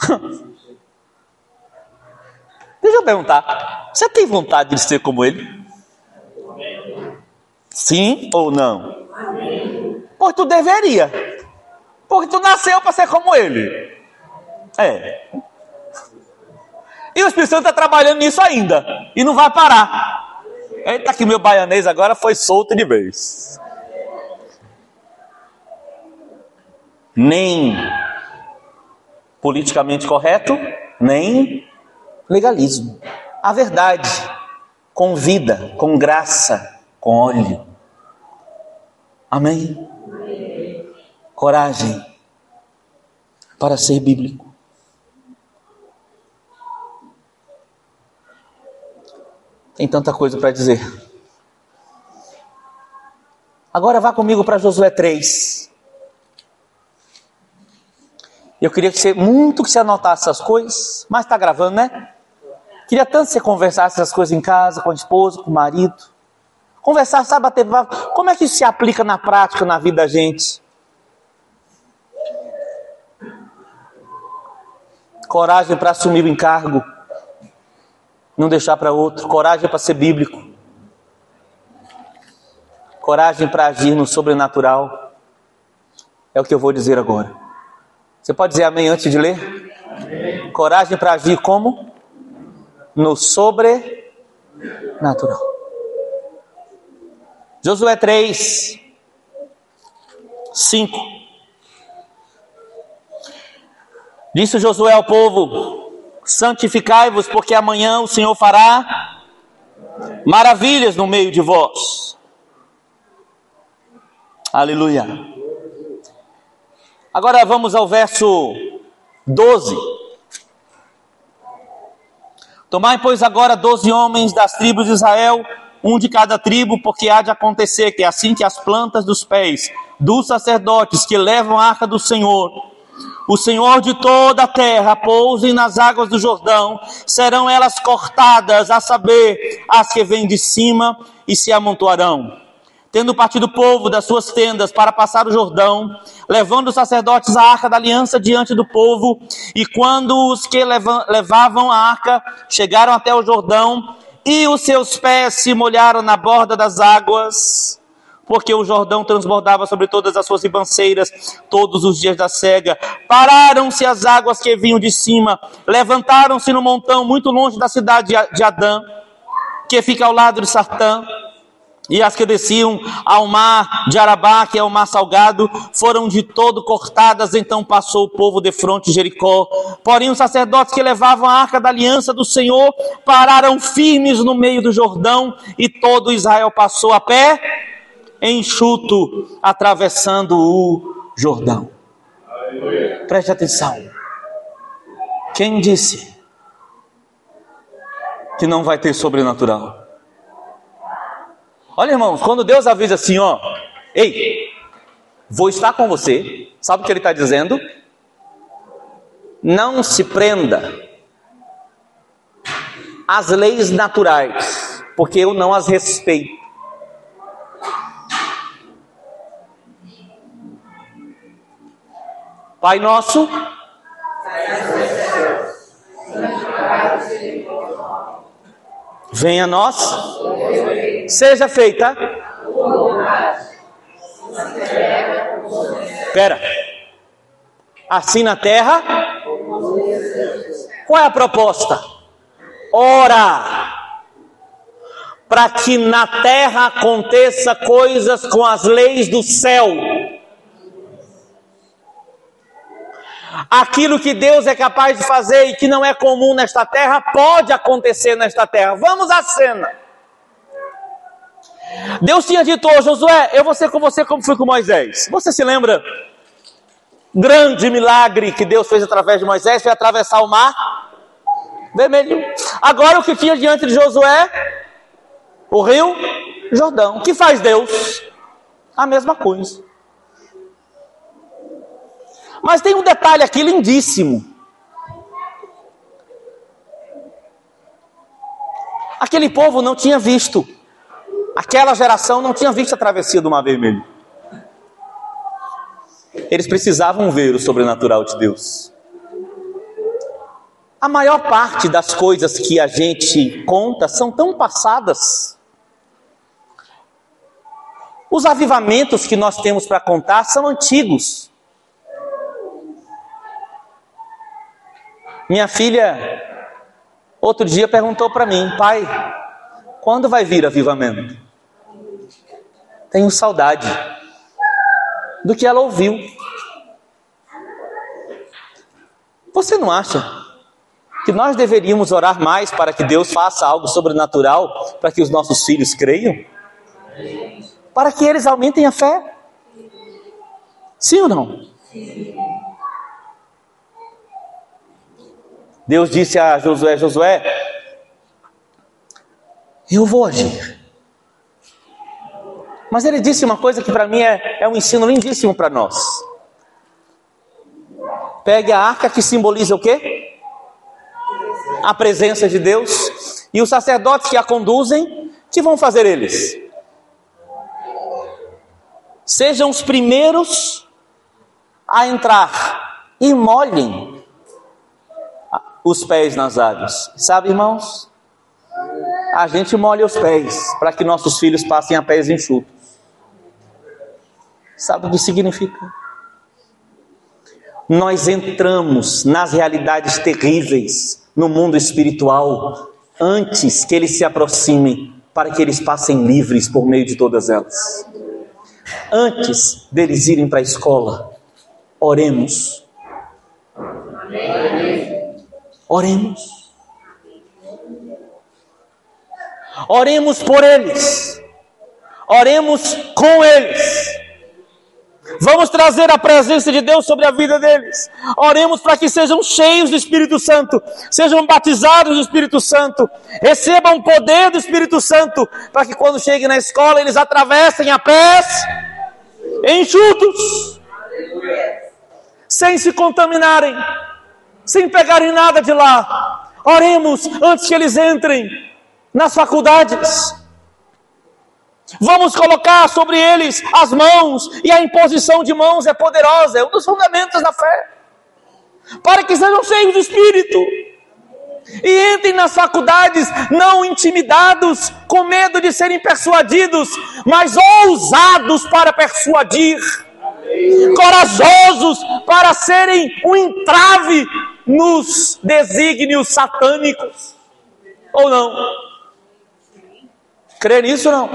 Speaker 1: Deixa eu perguntar. Você tem vontade de ser como ele? Sim ou não? Amém. Tu deveria. Porque tu nasceu para ser como ele. É. E o Espírito Santo está trabalhando nisso ainda. E não vai parar. Eita, que meu baianês agora foi solto de vez. Nem politicamente correto, nem legalismo. A verdade, com vida, com graça, Amém? Amém? Coragem para ser bíblico. Tem tanta coisa para dizer. Agora vá comigo para Josué 3. Eu queria que você, muito que você anotasse essas coisas, mas está gravando, né? Queria tanto que você conversasse essas coisas em casa, com a esposa, com o marido. Conversar, sabe, bater papo. Como é que isso se aplica na prática, na vida da gente? Coragem para assumir o encargo. Não deixar para outro. Coragem para ser bíblico. Coragem para agir no sobrenatural. É o que eu vou dizer agora. Você pode dizer amém antes de ler? Coragem para agir como? No sobrenatural. Josué 3, 5. Disse Josué ao povo: Santificai-vos, porque amanhã o Senhor fará maravilhas no meio de vós. Aleluia. Agora vamos ao verso 12. Tomai, pois, agora doze homens das tribos de Israel, um de cada tribo, porque há de acontecer que assim que as plantas dos pés dos sacerdotes que levam a arca do Senhor o Senhor de toda a terra pousem nas águas do Jordão, serão elas cortadas, a saber, as que vêm de cima e se amontoarão. Tendo partido o povo das suas tendas para passar o Jordão, levando os sacerdotes a arca da aliança diante do povo, e quando os que levavam a arca chegaram até o Jordão, e os seus pés se molharam na borda das águas, porque o Jordão transbordava sobre todas as suas ribanceiras todos os dias da cega. Pararam-se as águas que vinham de cima, levantaram-se no montão muito longe da cidade de Adã, que fica ao lado de Sartã. E as que desciam ao mar de Arabá, que é o mar salgado, foram de todo cortadas, então passou o povo de fronte de Jericó. Porém, os sacerdotes que levavam a arca da aliança do Senhor pararam firmes no meio do Jordão, e todo Israel passou a pé enxuto atravessando o Jordão. Preste atenção. Quem disse que não vai ter sobrenatural? Olha, irmãos, quando Deus avisa assim, ó, ei, vou estar com você, sabe o que ele está dizendo? Não se prenda às leis naturais, porque eu não as respeito. Pai nosso, venha a nós, seja feita. Espera, assim na terra. Qual é a proposta? Ora, para que na terra aconteça coisas com as leis do céu. Aquilo que Deus é capaz de fazer e que não é comum nesta terra, pode acontecer nesta terra. Vamos à cena. Deus tinha dito, Josué, eu vou ser com você como fui com Moisés. Você se lembra? Grande milagre que Deus fez através de Moisés foi atravessar o mar vermelho. Agora o que tinha diante de Josué? O rio Jordão. O que faz Deus? A mesma coisa. Mas tem um detalhe aqui lindíssimo. Aquele povo não tinha visto, aquela geração não tinha visto a travessia do Mar Vermelho. Eles precisavam ver o sobrenatural de Deus. A maior parte das coisas que a gente conta são tão passadas. Os avivamentos que nós temos para contar são antigos. Minha filha, outro dia, perguntou para mim: pai, quando vai vir avivamento? Tenho saudade do que ela ouviu. Você não acha que nós deveríamos orar mais para que Deus faça algo sobrenatural para que os nossos filhos creiam? Para que eles aumentem a fé? Sim ou não? Deus disse a Josué: Josué, eu vou agir. Mas ele disse uma coisa que para mim é, é um ensino lindíssimo para nós. Pegue a arca que simboliza o quê? A presença de Deus. E os sacerdotes que a conduzem, que vão fazer eles? Sejam os primeiros a entrar e molhem os pés nas águas. Sabe, irmãos? A gente molha os pés para que nossos filhos passem a pés enxutos. Sabe o que significa? Nós entramos nas realidades terríveis no mundo espiritual antes que eles se aproximem, para que eles passem livres por meio de todas elas. Antes deles irem para a escola, oremos. Oremos. Oremos por eles. Oremos com eles. Vamos trazer a presença de Deus sobre a vida deles. Oremos para que sejam cheios do Espírito Santo, sejam batizados do Espírito Santo, recebam o poder do Espírito Santo, para que quando cheguem na escola eles atravessem a pés enxutos, sem se contaminarem, sem pegarem nada de lá. Oremos antes que eles entrem nas faculdades. Vamos colocar sobre eles as mãos, e a imposição de mãos é poderosa, é um dos fundamentos da fé. Para que sejam cheios do Espírito. E entrem nas faculdades não intimidados, com medo de serem persuadidos, mas ousados para persuadir, corajosos para serem um entrave nos desígnios satânicos. Ou não? Crê nisso ou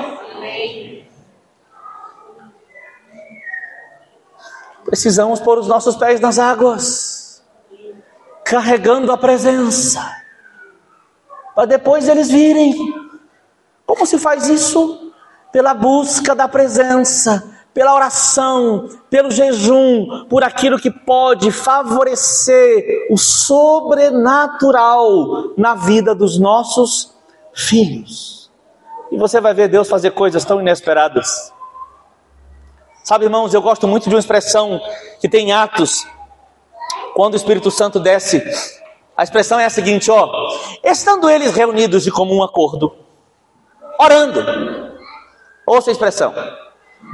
Speaker 1: Precisamos pôr os nossos pés nas águas, carregando a presença, para depois eles virem. Como se faz isso? Pela busca da presença, pela oração, pelo jejum, por aquilo que pode favorecer o sobrenatural na vida dos nossos filhos. E você vai ver Deus fazer coisas tão inesperadas. Sabe, irmãos, eu gosto muito de uma expressão que tem em Atos, quando o Espírito Santo desce. A expressão é a seguinte, ó: estando eles reunidos de comum acordo, orando. Ouça a expressão.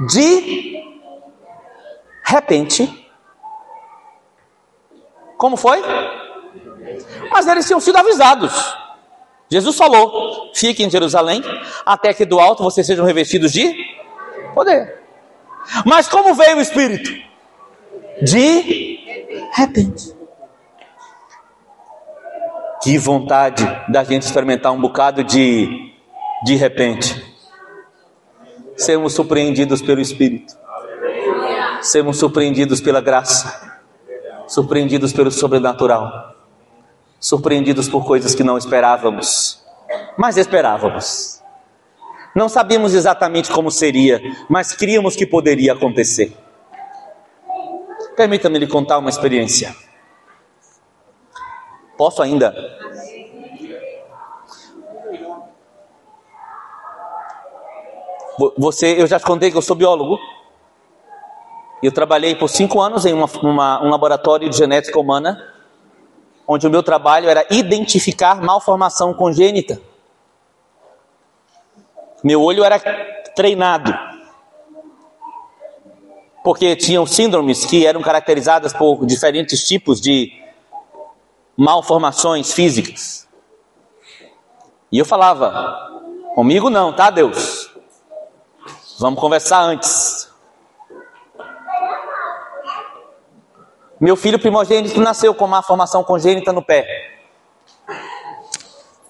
Speaker 1: De repente, como foi? Mas eles tinham sido avisados. Jesus falou: fiquem em Jerusalém, até que do alto vocês sejam revestidos de poder. Mas como veio o Espírito? De repente. Que vontade da gente experimentar um bocado de de repente. Sermos surpreendidos pelo Espírito. Sermos surpreendidos pela graça. Surpreendidos pelo sobrenatural surpreendidos por coisas que não esperávamos, mas esperávamos. Não sabíamos exatamente como seria, mas queríamos que poderia acontecer. Permita-me lhe contar uma experiência. Posso ainda? Você, eu já te contei que eu sou biólogo. Eu trabalhei por cinco anos em uma, uma, um laboratório de genética humana onde o meu trabalho era identificar malformação congênita. Meu olho era treinado. Porque tinham síndromes que eram caracterizadas por diferentes tipos de malformações físicas. E eu falava: comigo não, tá, Deus? Vamos conversar antes. Meu filho primogênito nasceu com uma formação congênita no pé.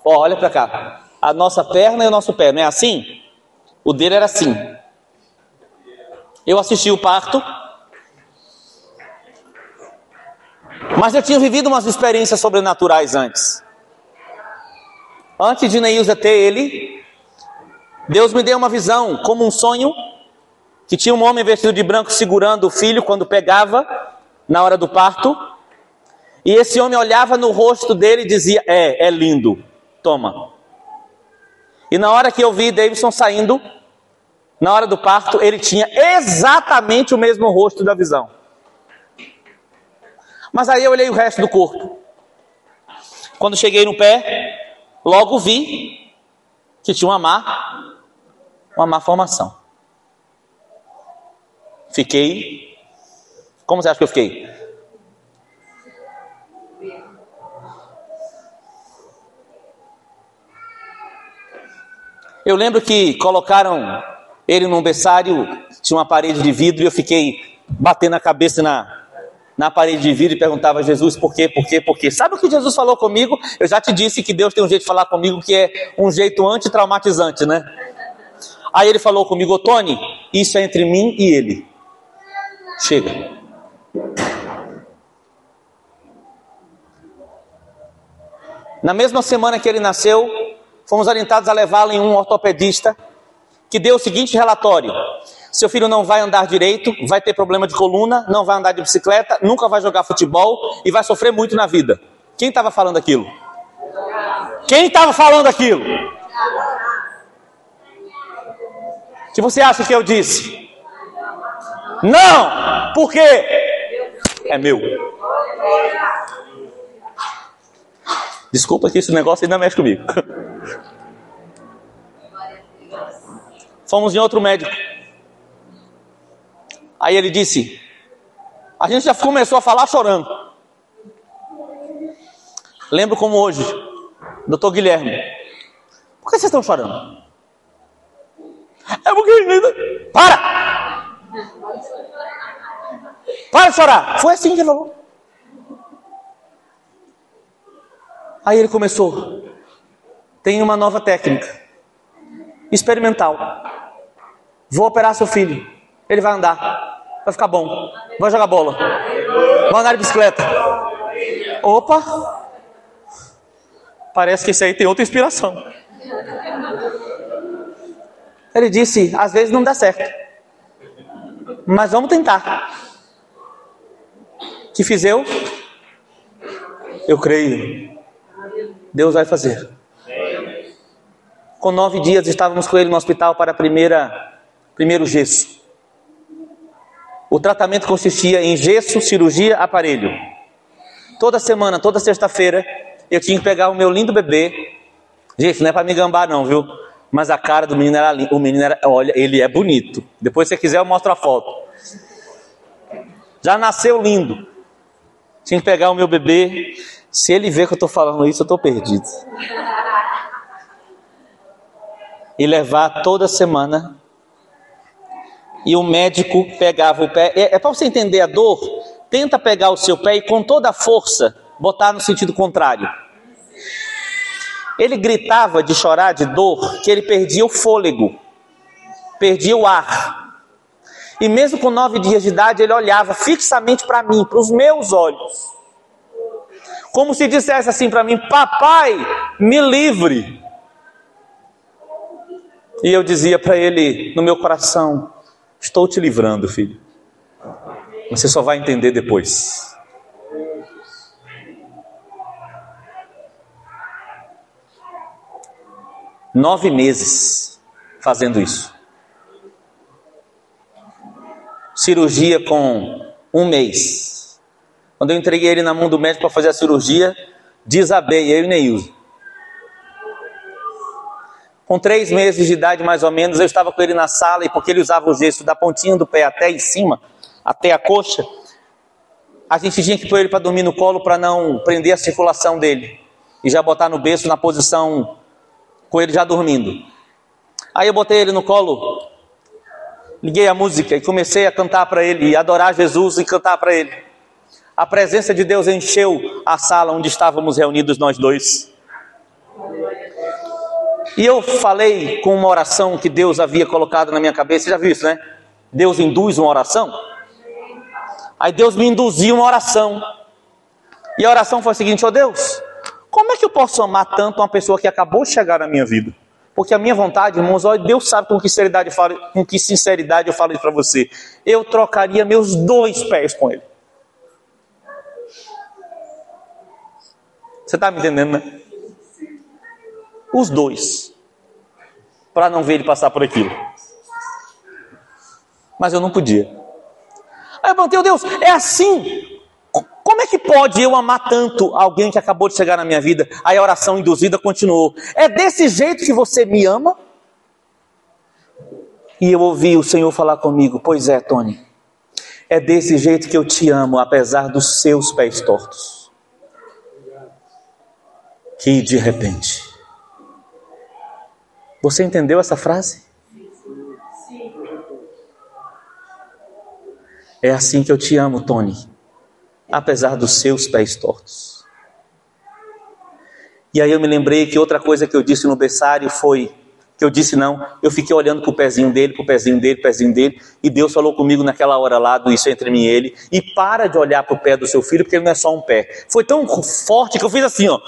Speaker 1: Ó, olha para cá. A nossa perna e o nosso pé, não é assim? O dele era assim. Eu assisti o parto. Mas eu tinha vivido umas experiências sobrenaturais antes. Antes de Neilza ter ele, Deus me deu uma visão, como um sonho, que tinha um homem vestido de branco segurando o filho quando pegava na hora do parto. E esse homem olhava no rosto dele e dizia: É, é lindo, toma. E na hora que eu vi Davidson saindo, na hora do parto, ele tinha exatamente o mesmo rosto da visão. Mas aí eu olhei o resto do corpo. Quando cheguei no pé, logo vi que tinha uma má, uma má formação. Fiquei. Como você acha que eu fiquei? Eu lembro que colocaram ele num berçário, tinha uma parede de vidro, e eu fiquei batendo a cabeça na, na parede de vidro e perguntava a Jesus por quê, por quê, por quê. Sabe o que Jesus falou comigo? Eu já te disse que Deus tem um jeito de falar comigo que é um jeito anti-traumatizante, né? Aí ele falou comigo, Tony, isso é entre mim e ele. Chega. Na mesma semana que ele nasceu, fomos orientados a levá-lo em um ortopedista que deu o seguinte relatório: seu filho não vai andar direito, vai ter problema de coluna, não vai andar de bicicleta, nunca vai jogar futebol e vai sofrer muito na vida. Quem estava falando aquilo? Quem estava falando aquilo? Que você acha que eu disse? Não! Por quê? É meu. Desculpa que esse negócio ainda mexe comigo. Fomos em outro médico. Aí ele disse: A gente já começou a falar chorando. Lembro como hoje, doutor Guilherme. Por que vocês estão chorando? É porque. Para! Para de chorar! Foi assim que ele falou. Aí ele começou. Tem uma nova técnica. Experimental. Vou operar seu filho. Ele vai andar. Vai ficar bom. Vai jogar bola. Vai andar de bicicleta. Opa! Parece que esse aí tem outra inspiração. Ele disse: às vezes não dá certo. Mas vamos tentar. Que fiz eu? Eu creio. Deus vai fazer. Com nove dias estávamos com ele no hospital para a primeira, primeiro gesso. O tratamento consistia em gesso, cirurgia, aparelho. Toda semana, toda sexta-feira, eu tinha que pegar o meu lindo bebê. Gente, não é para me gambar não, viu? Mas a cara do menino era linda. O menino era, olha, ele é bonito. Depois, se você quiser, eu mostro a foto. Já nasceu lindo. Tinha que pegar o meu bebê. Se ele ver que eu estou falando isso, eu estou perdido. E levar toda semana e o médico pegava o pé. É, é para você entender a dor, tenta pegar o seu pé e com toda a força botar no sentido contrário. Ele gritava de chorar de dor que ele perdia o fôlego, perdia o ar. E mesmo com nove dias de idade, ele olhava fixamente para mim, para os meus olhos, como se dissesse assim para mim: Papai, me livre. E eu dizia para ele no meu coração: Estou te livrando, filho. Você só vai entender depois. Nove meses fazendo isso. Cirurgia com um mês. Quando eu entreguei ele na mão do médico para fazer a cirurgia, desabei, eu e Neilson. Com três meses de idade, mais ou menos, eu estava com ele na sala e porque ele usava o gesso da pontinha do pé até em cima, até a coxa, a gente tinha que pôr ele para dormir no colo para não prender a circulação dele e já botar no berço na posição com ele já dormindo. Aí eu botei ele no colo, liguei a música e comecei a cantar para ele, e adorar Jesus e cantar para ele. A presença de Deus encheu a sala onde estávamos reunidos nós dois. E eu falei com uma oração que Deus havia colocado na minha cabeça, você já viu isso, né? Deus induz uma oração. Aí Deus me induziu uma oração. E a oração foi a seguinte: ó oh Deus, como é que eu posso amar tanto uma pessoa que acabou de chegar na minha vida? Porque a minha vontade, irmãos, ó, Deus sabe com que sinceridade eu falo, com que sinceridade eu falo isso para você. Eu trocaria meus dois pés com ele. Você está me entendendo, né? Os dois. Para não ver ele passar por aquilo. Mas eu não podia. Aí eu perguntei, Deus, é assim? Como é que pode eu amar tanto alguém que acabou de chegar na minha vida? Aí a oração induzida continuou. É desse jeito que você me ama? E eu ouvi o Senhor falar comigo: Pois é, Tony. É desse jeito que eu te amo, apesar dos seus pés tortos. Que de repente. Você entendeu essa frase? É assim que eu te amo, Tony, apesar dos seus pés tortos. E aí eu me lembrei que outra coisa que eu disse no berçário foi que eu disse não, eu fiquei olhando para o pezinho dele, para o pezinho dele, pezinho dele, e Deus falou comigo naquela hora lá do isso entre mim e ele, e para de olhar para o pé do seu filho, porque ele não é só um pé. Foi tão forte que eu fiz assim, ó.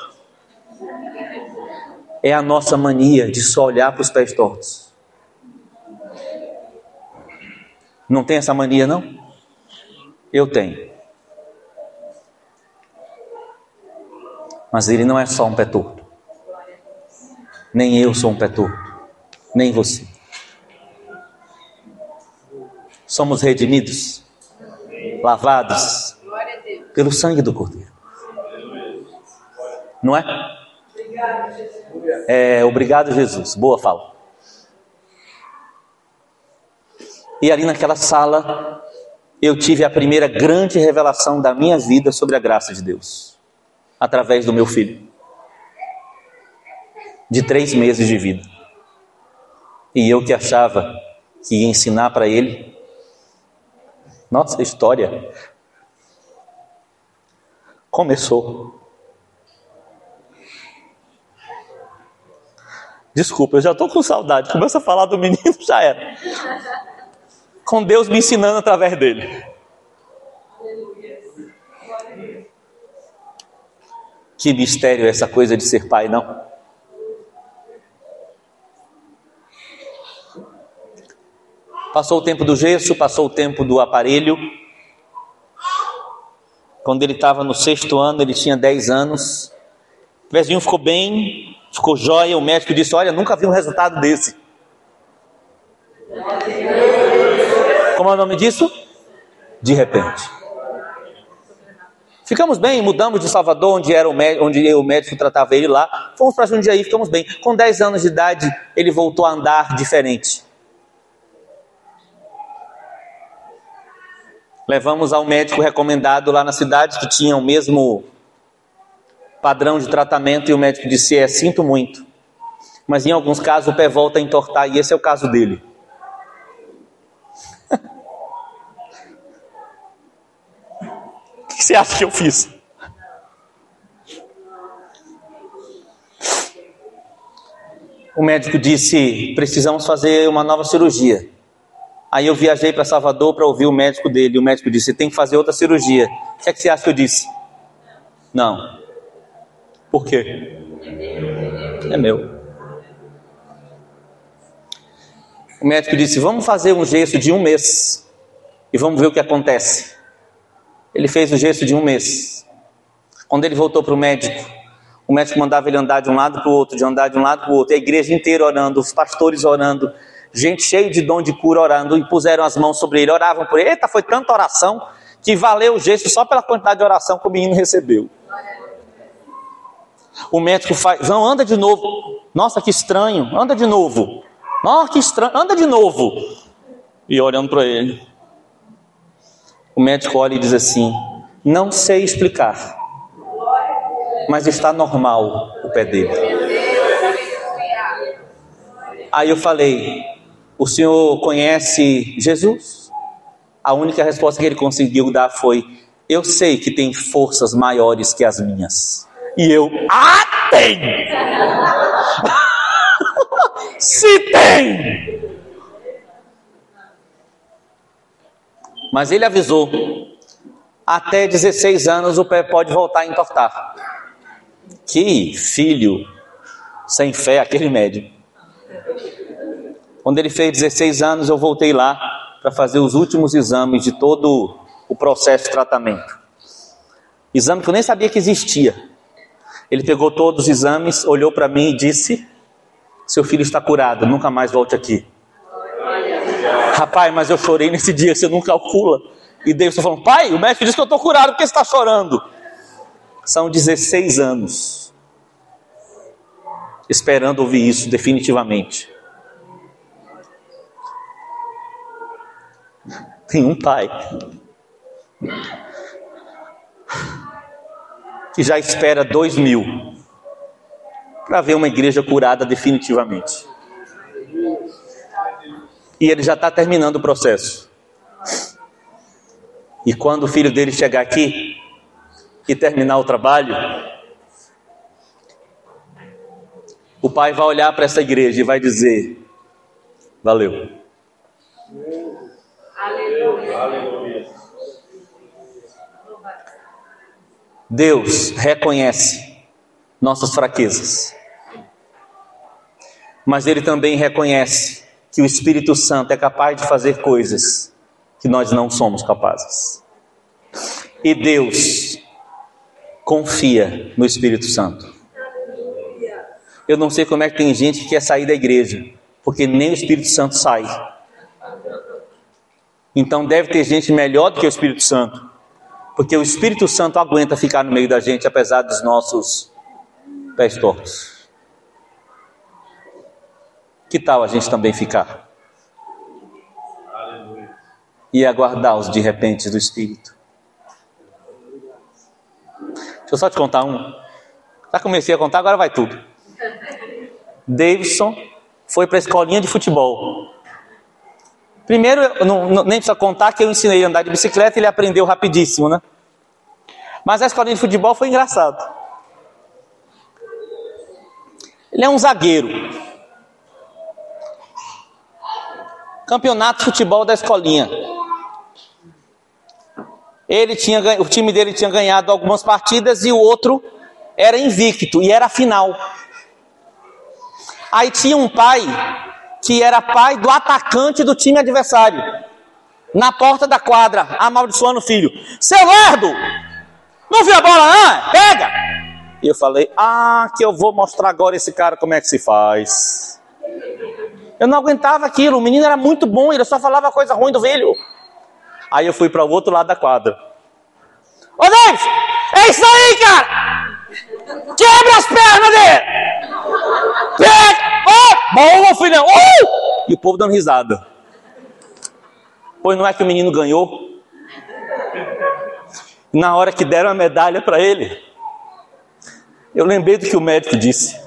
Speaker 1: É a nossa mania de só olhar para os pés tortos. Não tem essa mania, não? Eu tenho. Mas ele não é só um pé torto. Nem eu sou um pé torto. Nem você. Somos redimidos, lavados pelo sangue do Cordeiro. Não é? É, obrigado, Jesus. Boa fala. E ali naquela sala, eu tive a primeira grande revelação da minha vida sobre a graça de Deus, através do meu filho, de três meses de vida. E eu que achava que ia ensinar para ele, nossa história começou. Desculpa, eu já estou com saudade. Começa a falar do menino, já era com Deus me ensinando através dele. Que mistério é essa coisa de ser pai, não? Passou o tempo do gesso, passou o tempo do aparelho. Quando ele estava no sexto ano, ele tinha 10 anos. O Vezinho ficou bem, ficou jóia. O médico disse: Olha, nunca vi um resultado desse. Como é o nome disso? De repente. Ficamos bem, mudamos de Salvador, onde era o médico, onde o médico tratava ele lá. Fomos para Jundiaí, ficamos bem. Com 10 anos de idade, ele voltou a andar diferente. Levamos ao médico recomendado lá na cidade, que tinha o mesmo padrão de tratamento, e o médico disse: É, sinto muito. Mas em alguns casos o pé volta a entortar, e esse é o caso dele. Que você acha que eu fiz? O médico disse: precisamos fazer uma nova cirurgia. Aí eu viajei para Salvador para ouvir o médico dele. O médico disse: tem que fazer outra cirurgia. O que é que você acha que eu disse? Não. Por quê? É meu. O médico disse: vamos fazer um gesto de um mês e vamos ver o que acontece. Ele fez o gesto de um mês. Quando ele voltou para o médico, o médico mandava ele andar de um lado para o outro, de andar de um lado para o outro, a igreja inteira orando, os pastores orando, gente cheia de dom de cura orando, e puseram as mãos sobre ele, oravam por ele. Eita, foi tanta oração que valeu o gesto só pela quantidade de oração que o menino recebeu. O médico faz, não, anda de novo. Nossa, que estranho, anda de novo. Nossa, que estranho, anda de novo. E olhando para ele. O médico olha e diz assim: Não sei explicar, mas está normal o pé dele. Aí eu falei: O senhor conhece Jesus? A única resposta que ele conseguiu dar foi: Eu sei que tem forças maiores que as minhas. E eu, ah, tem! Se tem! Mas ele avisou: até 16 anos o pé pode voltar a entortar. Que filho sem fé, aquele médico. Quando ele fez 16 anos, eu voltei lá para fazer os últimos exames de todo o processo de tratamento. Exame que eu nem sabia que existia. Ele pegou todos os exames, olhou para mim e disse: Seu filho está curado, nunca mais volte aqui. Rapaz, mas eu chorei nesse dia, você não calcula. E Deus está falando, pai, o médico disse que eu estou curado, por que você está chorando? São 16 anos esperando ouvir isso definitivamente. Tem um pai que já espera dois mil para ver uma igreja curada definitivamente. E ele já está terminando o processo. E quando o filho dele chegar aqui e terminar o trabalho, o pai vai olhar para essa igreja e vai dizer: Valeu. Deus reconhece nossas fraquezas, mas Ele também reconhece que o Espírito Santo é capaz de fazer coisas que nós não somos capazes. E Deus confia no Espírito Santo. Eu não sei como é que tem gente que quer sair da igreja, porque nem o Espírito Santo sai. Então deve ter gente melhor do que o Espírito Santo, porque o Espírito Santo aguenta ficar no meio da gente apesar dos nossos pés tortos. Que tal a gente também ficar? E aguardar os de repente do Espírito. Deixa eu só te contar um. Já comecei a contar, agora vai tudo. Davidson foi para a escolinha de futebol. Primeiro, não, não, nem precisa contar que eu ensinei a andar de bicicleta e ele aprendeu rapidíssimo, né? Mas a escolinha de futebol foi engraçado. Ele é um zagueiro. Campeonato de futebol da escolinha. Ele tinha, o time dele tinha ganhado algumas partidas e o outro era invicto e era final. Aí tinha um pai que era pai do atacante do time adversário. Na porta da quadra, amaldiçoando o filho. Seu lerdo! Não viu a bola, não? Pega! E eu falei, ah, que eu vou mostrar agora esse cara como é que se faz. Eu não aguentava aquilo, o menino era muito bom, ele só falava coisa ruim do velho. Aí eu fui para o outro lado da quadra. Ô Davis, é isso aí, cara! Quebra as pernas dele! Pega! Oh! Boa, filhão! Uh! E o povo dando risada. Pois não é que o menino ganhou? Na hora que deram a medalha para ele, eu lembrei do que o médico disse.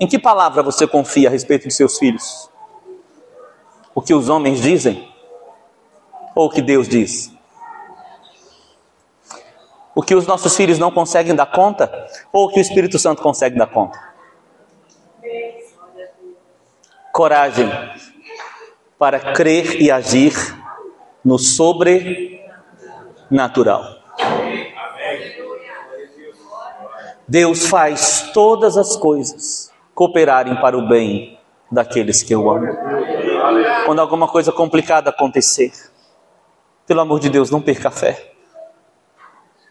Speaker 1: Em que palavra você confia a respeito de seus filhos? O que os homens dizem? Ou o que Deus diz? O que os nossos filhos não conseguem dar conta? Ou o que o Espírito Santo consegue dar conta? Coragem para crer e agir no sobrenatural. Deus faz todas as coisas cooperarem para o bem daqueles que o amam. Quando alguma coisa complicada acontecer, pelo amor de Deus, não perca a fé.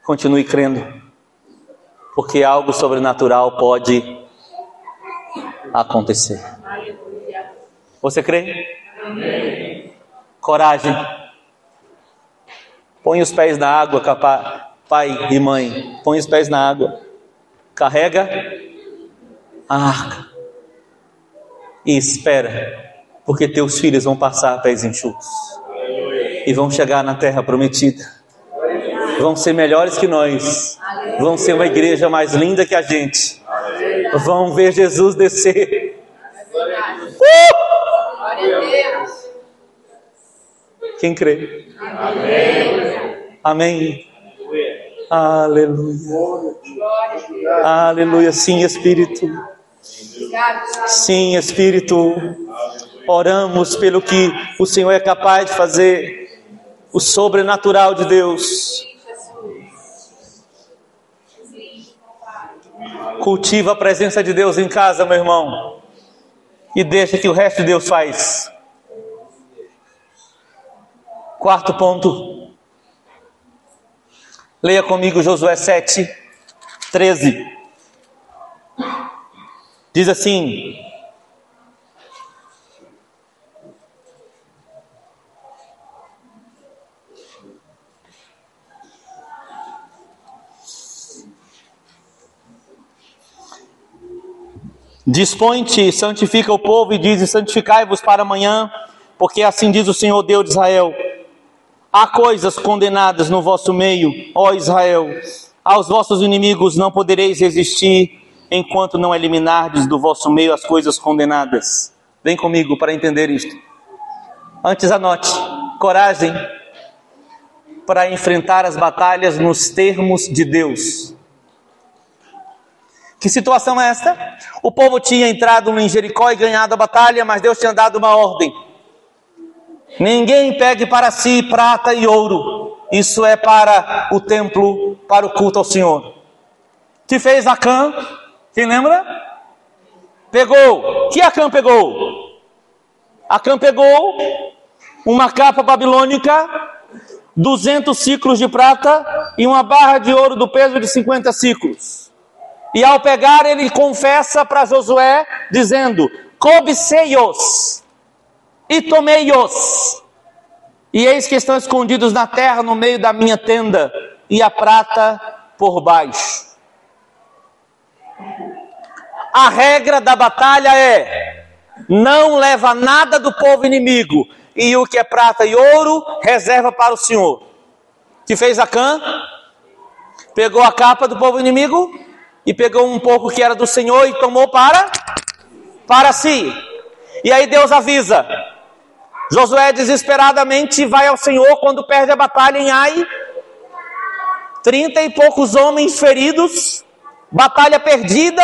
Speaker 1: Continue crendo, porque algo sobrenatural pode acontecer. Você crê? Coragem. Põe os pés na água, pai e mãe. Põe os pés na água. Carrega a arca. E espera, porque teus filhos vão passar pés enxutos. E vão chegar na terra prometida vão ser melhores que nós, vão ser uma igreja mais linda que a gente, vão ver Jesus descer. Uh! Quem crê? Amém. Amém. Aleluia. Aleluia. Sim, Espírito. Sim, Espírito. Oramos pelo que o Senhor é capaz de fazer, o sobrenatural de Deus. Cultiva a presença de Deus em casa, meu irmão. E deixa que o resto de Deus faz. Quarto ponto. Leia comigo Josué 7, 13. Diz assim: Dispõe-te, santifica o povo e diz: Santificai-vos para amanhã, porque assim diz o Senhor Deus de Israel: Há coisas condenadas no vosso meio, ó Israel, aos vossos inimigos não podereis resistir enquanto não eliminardes do vosso meio as coisas condenadas. Vem comigo para entender isto. Antes anote: coragem para enfrentar as batalhas nos termos de Deus. Que situação é esta? O povo tinha entrado em Jericó e ganhado a batalha, mas Deus tinha dado uma ordem: ninguém pegue para si prata e ouro, isso é para o templo, para o culto ao Senhor. Que fez Acã? Quem lembra? Pegou. Que Acã pegou? Acã pegou uma capa babilônica, 200 ciclos de prata e uma barra de ouro do peso de 50 ciclos. E ao pegar, ele confessa para Josué, dizendo: Cobicei-os e tomei-os. E eis que estão escondidos na terra no meio da minha tenda, e a prata por baixo. A regra da batalha é: não leva nada do povo inimigo, e o que é prata e ouro, reserva para o Senhor. Que fez Acã? Pegou a capa do povo inimigo e pegou um pouco que era do Senhor e tomou para para si. E aí Deus avisa. Josué desesperadamente vai ao Senhor quando perde a batalha em Ai. Trinta e poucos homens feridos, batalha perdida.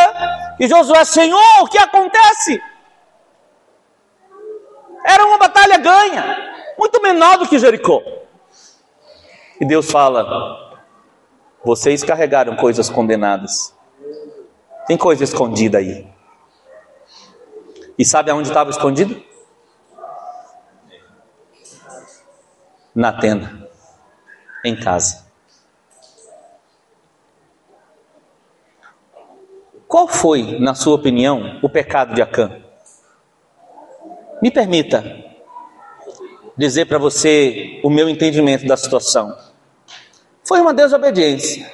Speaker 1: E Josué, Senhor, o que acontece? Era uma batalha ganha, muito menor do que Jericó. E Deus fala: Vocês carregaram coisas condenadas. Tem coisa escondida aí. E sabe aonde estava escondido? Na tenda, em casa. Qual foi, na sua opinião, o pecado de Acã? Me permita dizer para você o meu entendimento da situação. Foi uma desobediência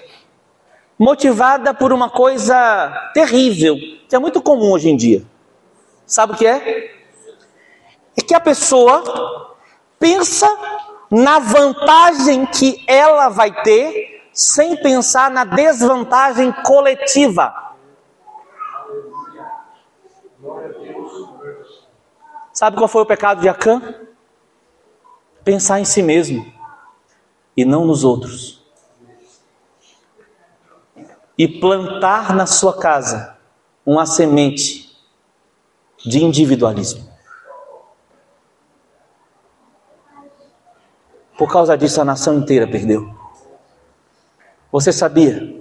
Speaker 1: motivada por uma coisa terrível, que é muito comum hoje em dia. Sabe o que é? É que a pessoa pensa na vantagem que ela vai ter sem pensar na desvantagem coletiva. Sabe qual foi o pecado de Acã? Pensar em si mesmo e não nos outros e plantar na sua casa uma semente de individualismo. Por causa disso, a nação inteira perdeu. Você sabia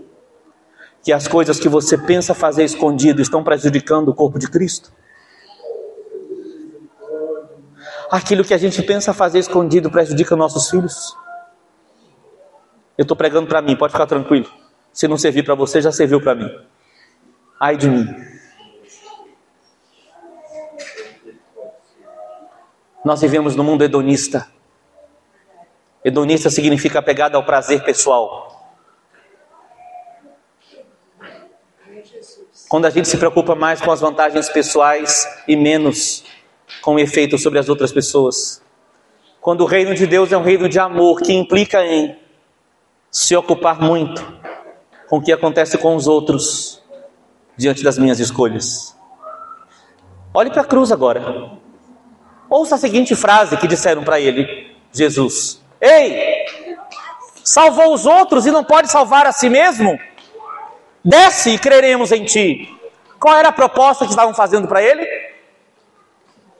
Speaker 1: que as coisas que você pensa fazer escondido estão prejudicando o corpo de Cristo? Aquilo que a gente pensa fazer escondido prejudica nossos filhos? Eu estou pregando para mim, pode ficar tranquilo. Se não servir para você, já serviu para mim. Ai de mim. Nós vivemos num mundo hedonista. Hedonista significa apegado ao prazer pessoal. Quando a gente se preocupa mais com as vantagens pessoais e menos com o efeito sobre as outras pessoas. Quando o reino de Deus é um reino de amor que implica em se ocupar muito com o que acontece com os outros diante das minhas escolhas. Olhe para a cruz agora. Ouça a seguinte frase que disseram para ele, Jesus: Ei, salvou os outros e não pode salvar a si mesmo? Desce e creremos em ti. Qual era a proposta que estavam fazendo para ele?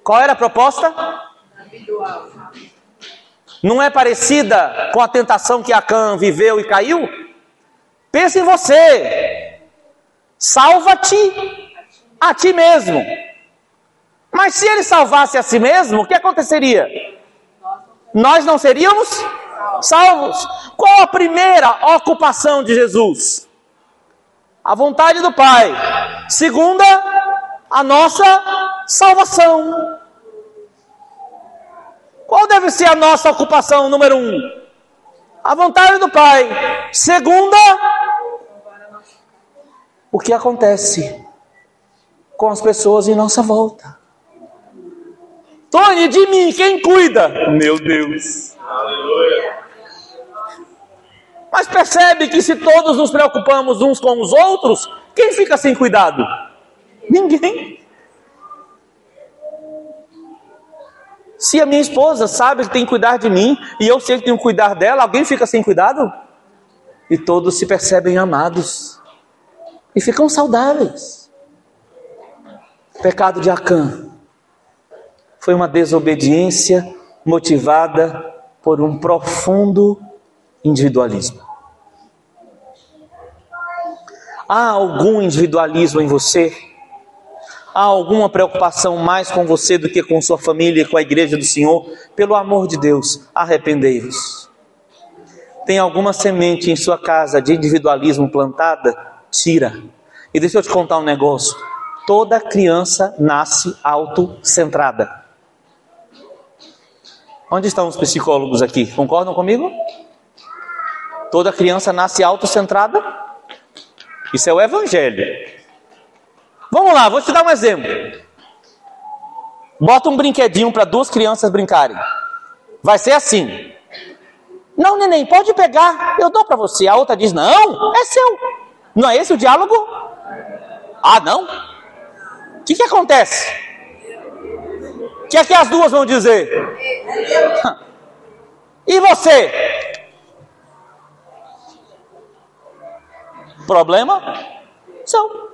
Speaker 1: Qual era a proposta? Não é parecida com a tentação que Acã viveu e caiu? Pensa em você. Salva-te a ti mesmo. Mas se ele salvasse a si mesmo, o que aconteceria? Nós não seríamos salvos. Qual a primeira ocupação de Jesus? A vontade do Pai. Segunda, a nossa salvação. Qual deve ser a nossa ocupação número um? a vontade do Pai. Segunda, o que acontece com as pessoas em nossa volta. Tony, de mim, quem cuida? Meu Deus. Aleluia. Mas percebe que se todos nos preocupamos uns com os outros, quem fica sem cuidado? Ninguém. Se a minha esposa sabe que tem que cuidar de mim e eu sei que tenho que cuidar dela, alguém fica sem cuidado? E todos se percebem amados e ficam saudáveis. Pecado de Acã foi uma desobediência motivada por um profundo individualismo. Há algum individualismo em você? Há alguma preocupação mais com você do que com sua família e com a igreja do Senhor? Pelo amor de Deus, arrependei-vos. Tem alguma semente em sua casa de individualismo plantada? Tira. E deixa eu te contar um negócio. Toda criança nasce autocentrada. Onde estão os psicólogos aqui? Concordam comigo? Toda criança nasce autocentrada? Isso é o evangelho. Vamos lá, vou te dar um exemplo. Bota um brinquedinho para duas crianças brincarem. Vai ser assim. Não, neném, pode pegar, eu dou para você. A outra diz: Não, é seu. Não é esse o diálogo? Ah, não? O que, que acontece? O que é que as duas vão dizer? E você? Problema? São.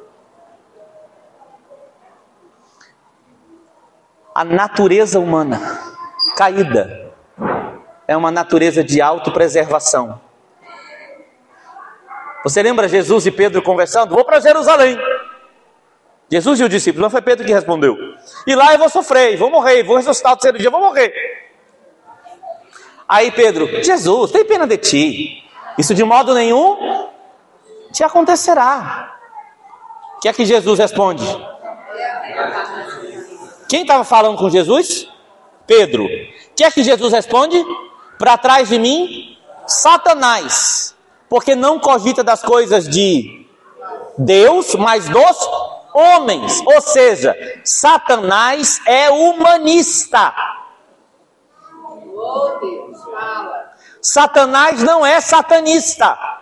Speaker 1: A natureza humana caída é uma natureza de autopreservação. Você lembra Jesus e Pedro conversando? Vou para Jerusalém. Jesus e o discípulo, não foi Pedro que respondeu. E lá eu vou sofrer, vou morrer, vou ressuscitar o terceiro dia, vou morrer. Aí Pedro, Jesus, tem pena de ti. Isso de modo nenhum te acontecerá. O que é que Jesus responde? Quem estava falando com Jesus? Pedro. O que é que Jesus responde? Para trás de mim, Satanás. Porque não cogita das coisas de Deus, mas dos homens. Ou seja, Satanás é humanista. Satanás não é satanista.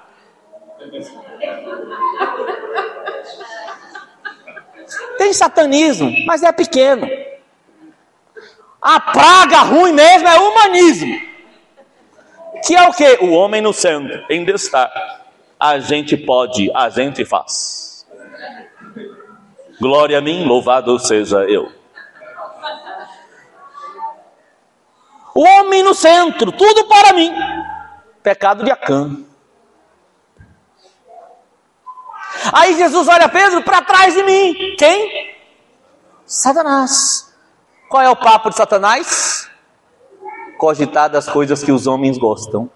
Speaker 1: Tem satanismo, mas é pequeno. A praga ruim mesmo é o humanismo. Que é o que? O homem no centro, em destaque. A gente pode, a gente faz. Glória a mim, louvado seja eu. O homem no centro, tudo para mim. Pecado de Acã. Aí Jesus olha Pedro para trás de mim. Quem? Satanás. Qual é o papo de Satanás? Cogitar das coisas que os homens gostam.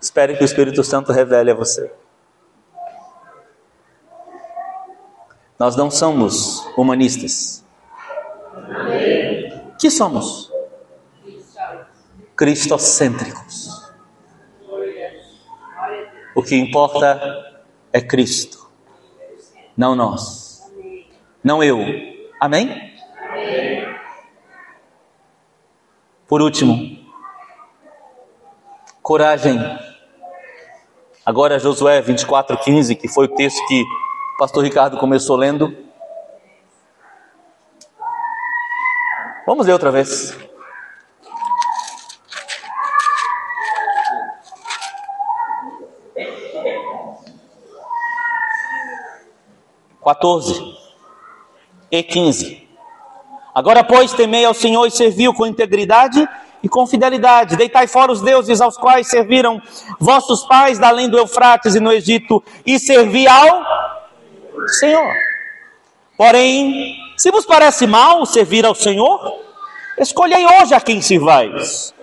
Speaker 1: Espere que o Espírito Santo revele a você. Nós não somos humanistas. Que somos? Cristocêntricos. O que importa é Cristo, não nós, não eu. Amém? Por último, coragem. Agora Josué 24:15, que foi o texto que o pastor Ricardo começou lendo. Vamos ler outra vez. 14 e 15. Agora, pois, temei ao Senhor e serviu com integridade e com fidelidade. Deitai fora os deuses aos quais serviram vossos pais da além do Eufrates e no Egito, e servi ao Senhor. Porém, se vos parece mal servir ao Senhor, escolhei hoje a quem sirvais.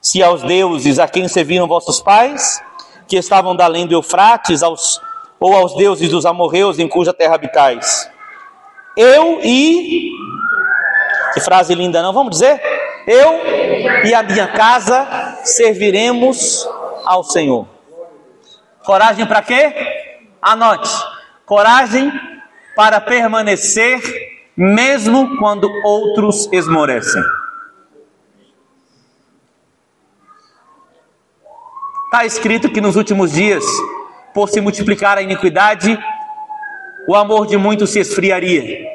Speaker 1: Se aos deuses a quem serviram vossos pais, que estavam da além do Eufrates, aos ou aos deuses dos amorreus em cuja terra habitais. Eu e. Que frase linda, não? Vamos dizer? Eu e a minha casa serviremos ao Senhor. Coragem para quê? Anote. Coragem para permanecer mesmo quando outros esmorecem. Está escrito que nos últimos dias, por se multiplicar a iniquidade, o amor de muitos se esfriaria.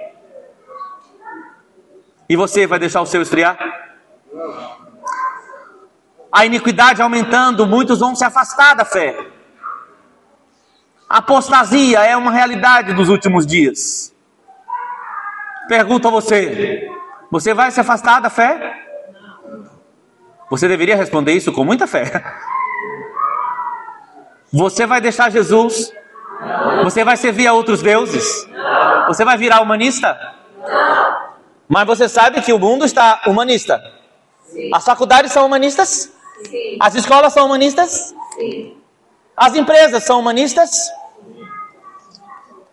Speaker 1: E você vai deixar o seu esfriar? A iniquidade aumentando, muitos vão se afastar da fé. A apostasia é uma realidade dos últimos dias. Pergunto a você: você vai se afastar da fé? Você deveria responder isso com muita fé. Você vai deixar Jesus? Você vai servir a outros deuses? Você vai virar humanista? Mas você sabe que o mundo está humanista. As faculdades são humanistas? As escolas são humanistas? As empresas são humanistas?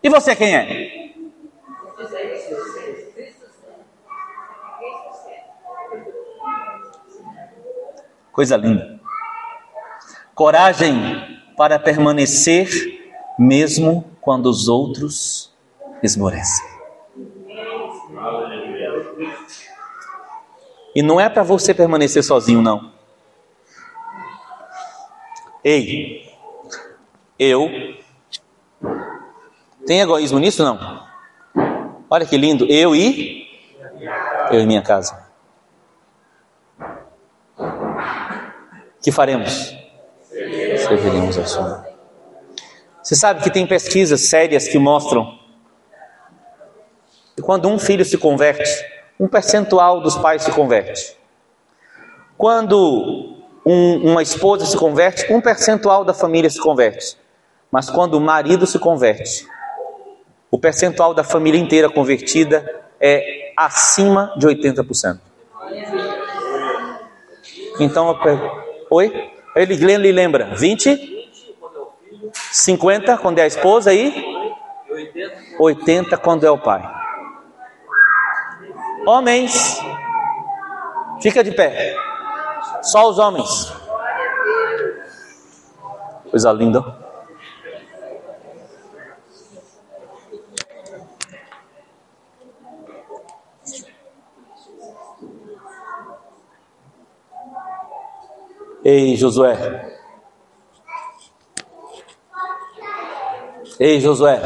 Speaker 1: E você quem é? Coisa linda. Coragem para permanecer mesmo quando os outros esmorecem. E não é para você permanecer sozinho, não. Ei, eu. Tem egoísmo nisso, não? Olha que lindo. Eu e. Eu e minha casa. que faremos? Ao Senhor. Você sabe que tem pesquisas sérias que mostram que quando um filho se converte, um percentual dos pais se converte. Quando um, uma esposa se converte, um percentual da família se converte. Mas quando o marido se converte, o percentual da família inteira convertida é acima de 80%. Então eu pergunto, oi? Ele lhe lembra 20, 50 quando é a esposa e 80 quando é o pai. Homens, fica de pé. Só os homens. Coisa linda. Ei, Josué. Ei, Josué.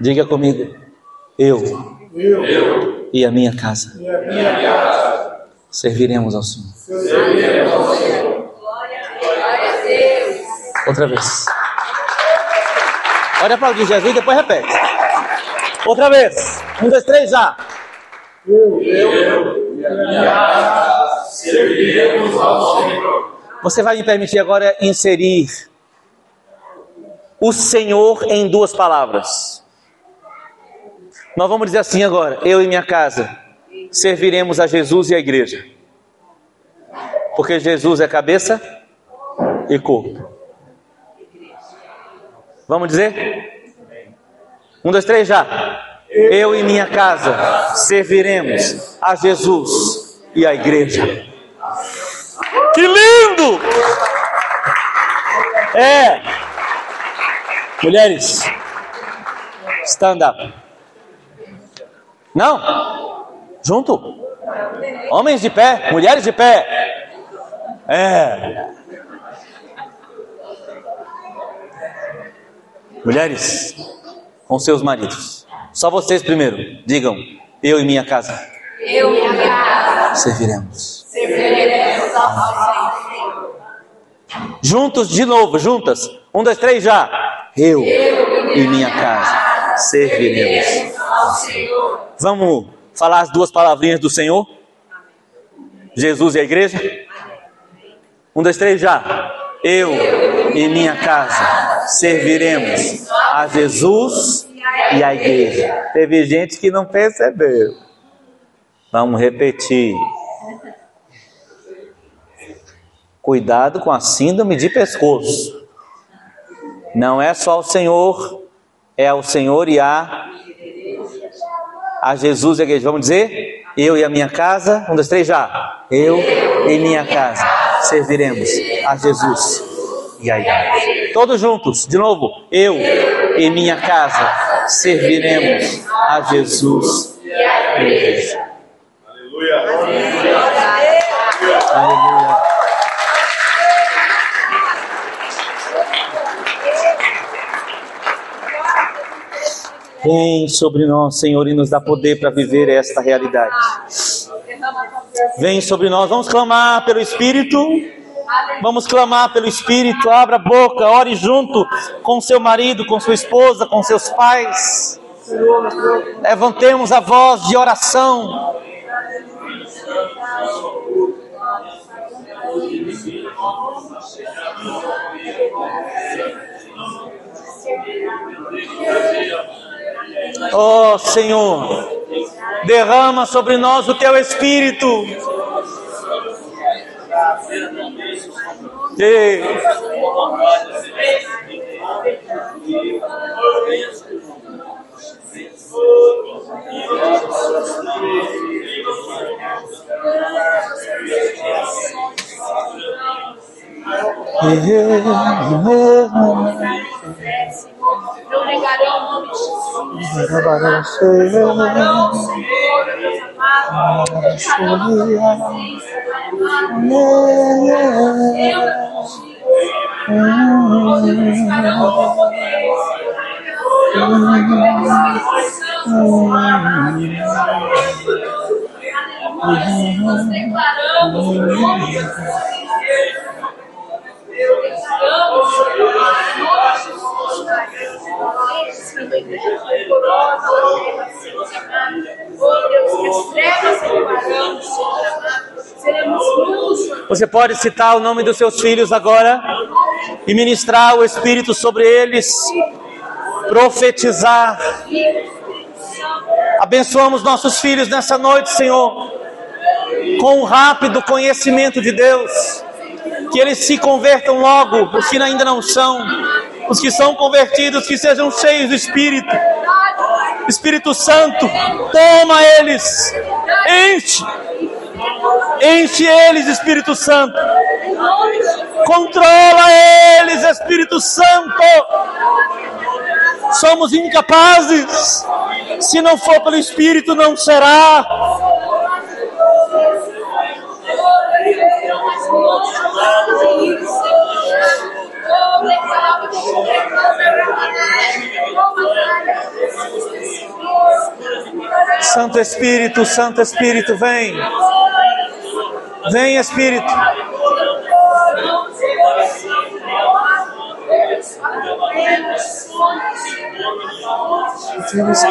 Speaker 1: Diga comigo. Eu, eu, e a minha casa, a minha casa serviremos ao Senhor. Serviremos ao Senhor. Glória a Deus. Outra vez. Olha para o Jesus e depois repete. Outra vez. Um, dois, três, já. Eu, eu e a minha casa serviremos ao Senhor. Você vai me permitir agora inserir o Senhor em duas palavras. Nós vamos dizer assim agora: eu e minha casa serviremos a Jesus e a igreja. Porque Jesus é cabeça e corpo. Vamos dizer? Um, dois, três, já. Eu e minha casa serviremos a Jesus e a igreja. Que lindo! É. Mulheres, stand up. Não? Junto? Homens de pé, mulheres de pé. É. Mulheres, com seus maridos. Só vocês primeiro. Digam: Eu e minha casa.
Speaker 3: Eu e minha casa.
Speaker 1: Serviremos.
Speaker 3: Serviremos ao Senhor.
Speaker 1: Juntos de novo, juntas. Um, dois, três, já. Eu, Eu e minha casa serviremos
Speaker 3: ao Senhor.
Speaker 1: Vamos falar as duas palavrinhas do Senhor? Jesus e a igreja? Um, dois, três, já. Eu e minha casa serviremos a Jesus e a igreja. Teve gente que não percebeu. Vamos repetir. Cuidado com a síndrome de pescoço. Não é só o Senhor, é o Senhor e a a Jesus e a igreja. Vamos dizer? Eu e a minha casa, um, dois, três, já. Eu e minha casa serviremos a Jesus e a igreja. Todos juntos, de novo. Eu e minha casa serviremos a Jesus e a igreja. Aleluia. Vem sobre nós, Senhor, e nos dá poder para viver esta realidade. Vem sobre nós, vamos clamar pelo Espírito. Vamos clamar pelo Espírito. Abra a boca, ore junto com seu marido, com sua esposa, com seus pais. Levantemos a voz de oração. Oh Senhor, derrama sobre nós o teu Espírito. Deus.
Speaker 3: Não negarei o nome de Jesus. Nós declaramos o nome de Jesus.
Speaker 1: Você pode citar o nome dos seus filhos agora e ministrar o Espírito sobre eles, profetizar. Abençoamos nossos filhos nessa noite, Senhor, com um rápido conhecimento de Deus. Que eles se convertam logo, os que ainda não são, os que são convertidos, que sejam cheios do Espírito. Espírito Santo, toma eles, enche, enche eles, Espírito Santo, controla eles, Espírito Santo. Somos incapazes, se não for pelo Espírito, não será. Santo Espírito, Santo Espírito, vem. Vem, Espírito. Espírito.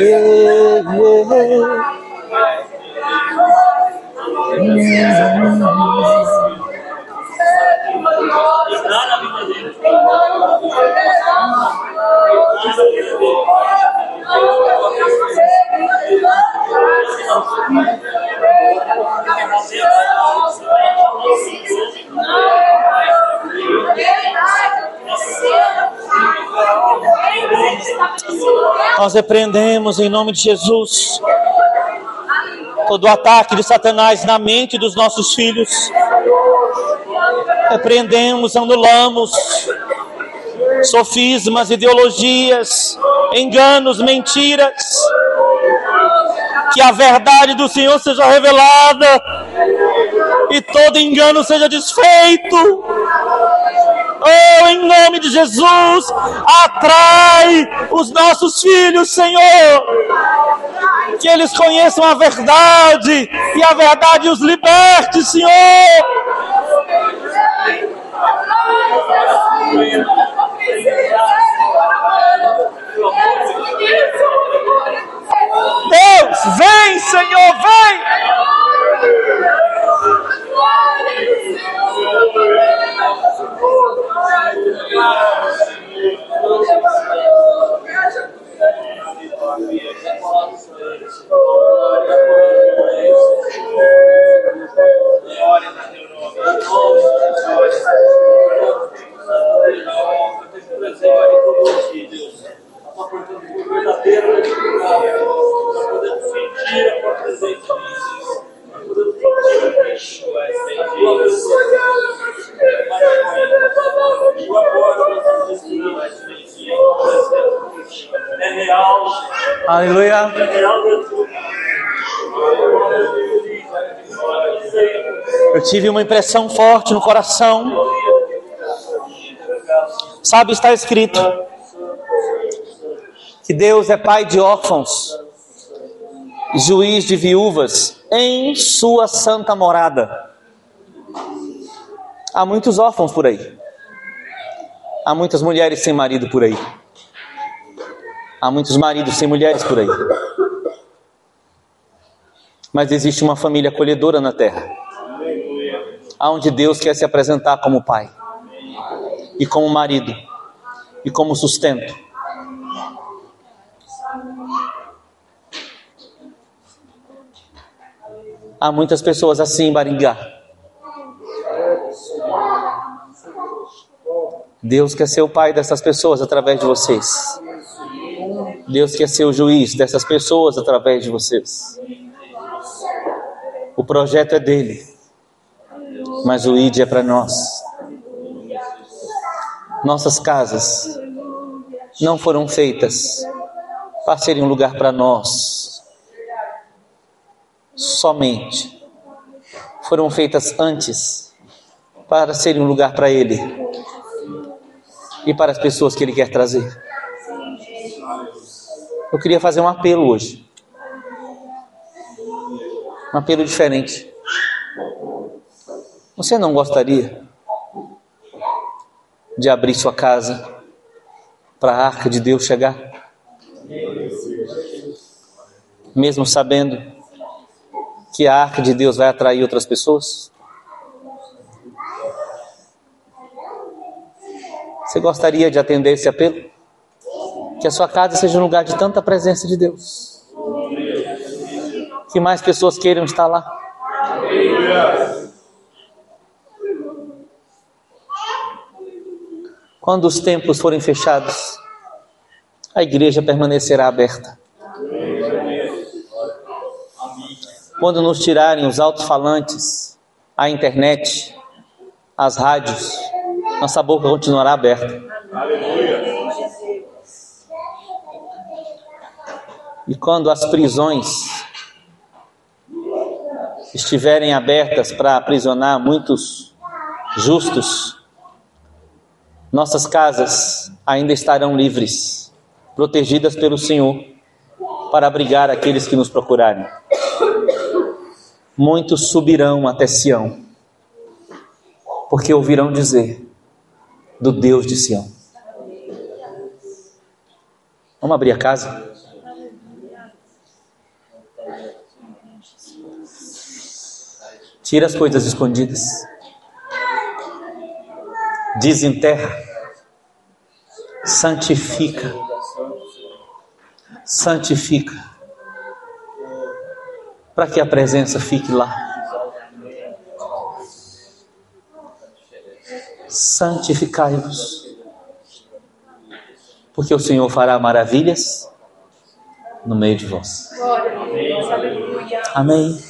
Speaker 1: you. Nós repreendemos em nome de Jesus todo ataque de Satanás na mente dos nossos filhos. Repreendemos, anulamos sofismas, ideologias, enganos, mentiras. Que a verdade do Senhor seja revelada e todo engano seja desfeito. Oh, em nome de Jesus, atrai os nossos filhos, Senhor. Que eles conheçam a verdade e a verdade os liberte, Senhor. Tive uma impressão forte no coração. Sabe, está escrito que Deus é pai de órfãos, juiz de viúvas em sua santa morada. Há muitos órfãos por aí. Há muitas mulheres sem marido por aí. Há muitos maridos sem mulheres por aí. Mas existe uma família acolhedora na terra. Onde Deus quer se apresentar como pai. E como marido. E como sustento. Há muitas pessoas assim em Baringá. Deus quer ser o pai dessas pessoas através de vocês. Deus quer ser o juiz dessas pessoas através de vocês. O projeto é dele, mas o ID é para nós. Nossas casas não foram feitas para serem um lugar para nós somente. Foram feitas antes para serem um lugar para Ele e para as pessoas que Ele quer trazer. Eu queria fazer um apelo hoje. Um apelo diferente. Você não gostaria de abrir sua casa para a arca de Deus chegar? Mesmo sabendo que a arca de Deus vai atrair outras pessoas? Você gostaria de atender esse apelo? Que a sua casa seja um lugar de tanta presença de Deus. Que mais pessoas queiram estar lá. Quando os templos forem fechados, a igreja permanecerá aberta. Quando nos tirarem os alto-falantes, a internet, as rádios, nossa boca continuará aberta. E quando as prisões estiverem abertas para aprisionar muitos justos, nossas casas ainda estarão livres, protegidas pelo Senhor, para abrigar aqueles que nos procurarem. Muitos subirão até Sião, porque ouvirão dizer do Deus de Sião. Vamos abrir a casa? Tira as coisas escondidas. Desenterra. Santifica. Santifica. Para que a presença fique lá. Santificai-vos. Porque o Senhor fará maravilhas no meio de vós. Amém.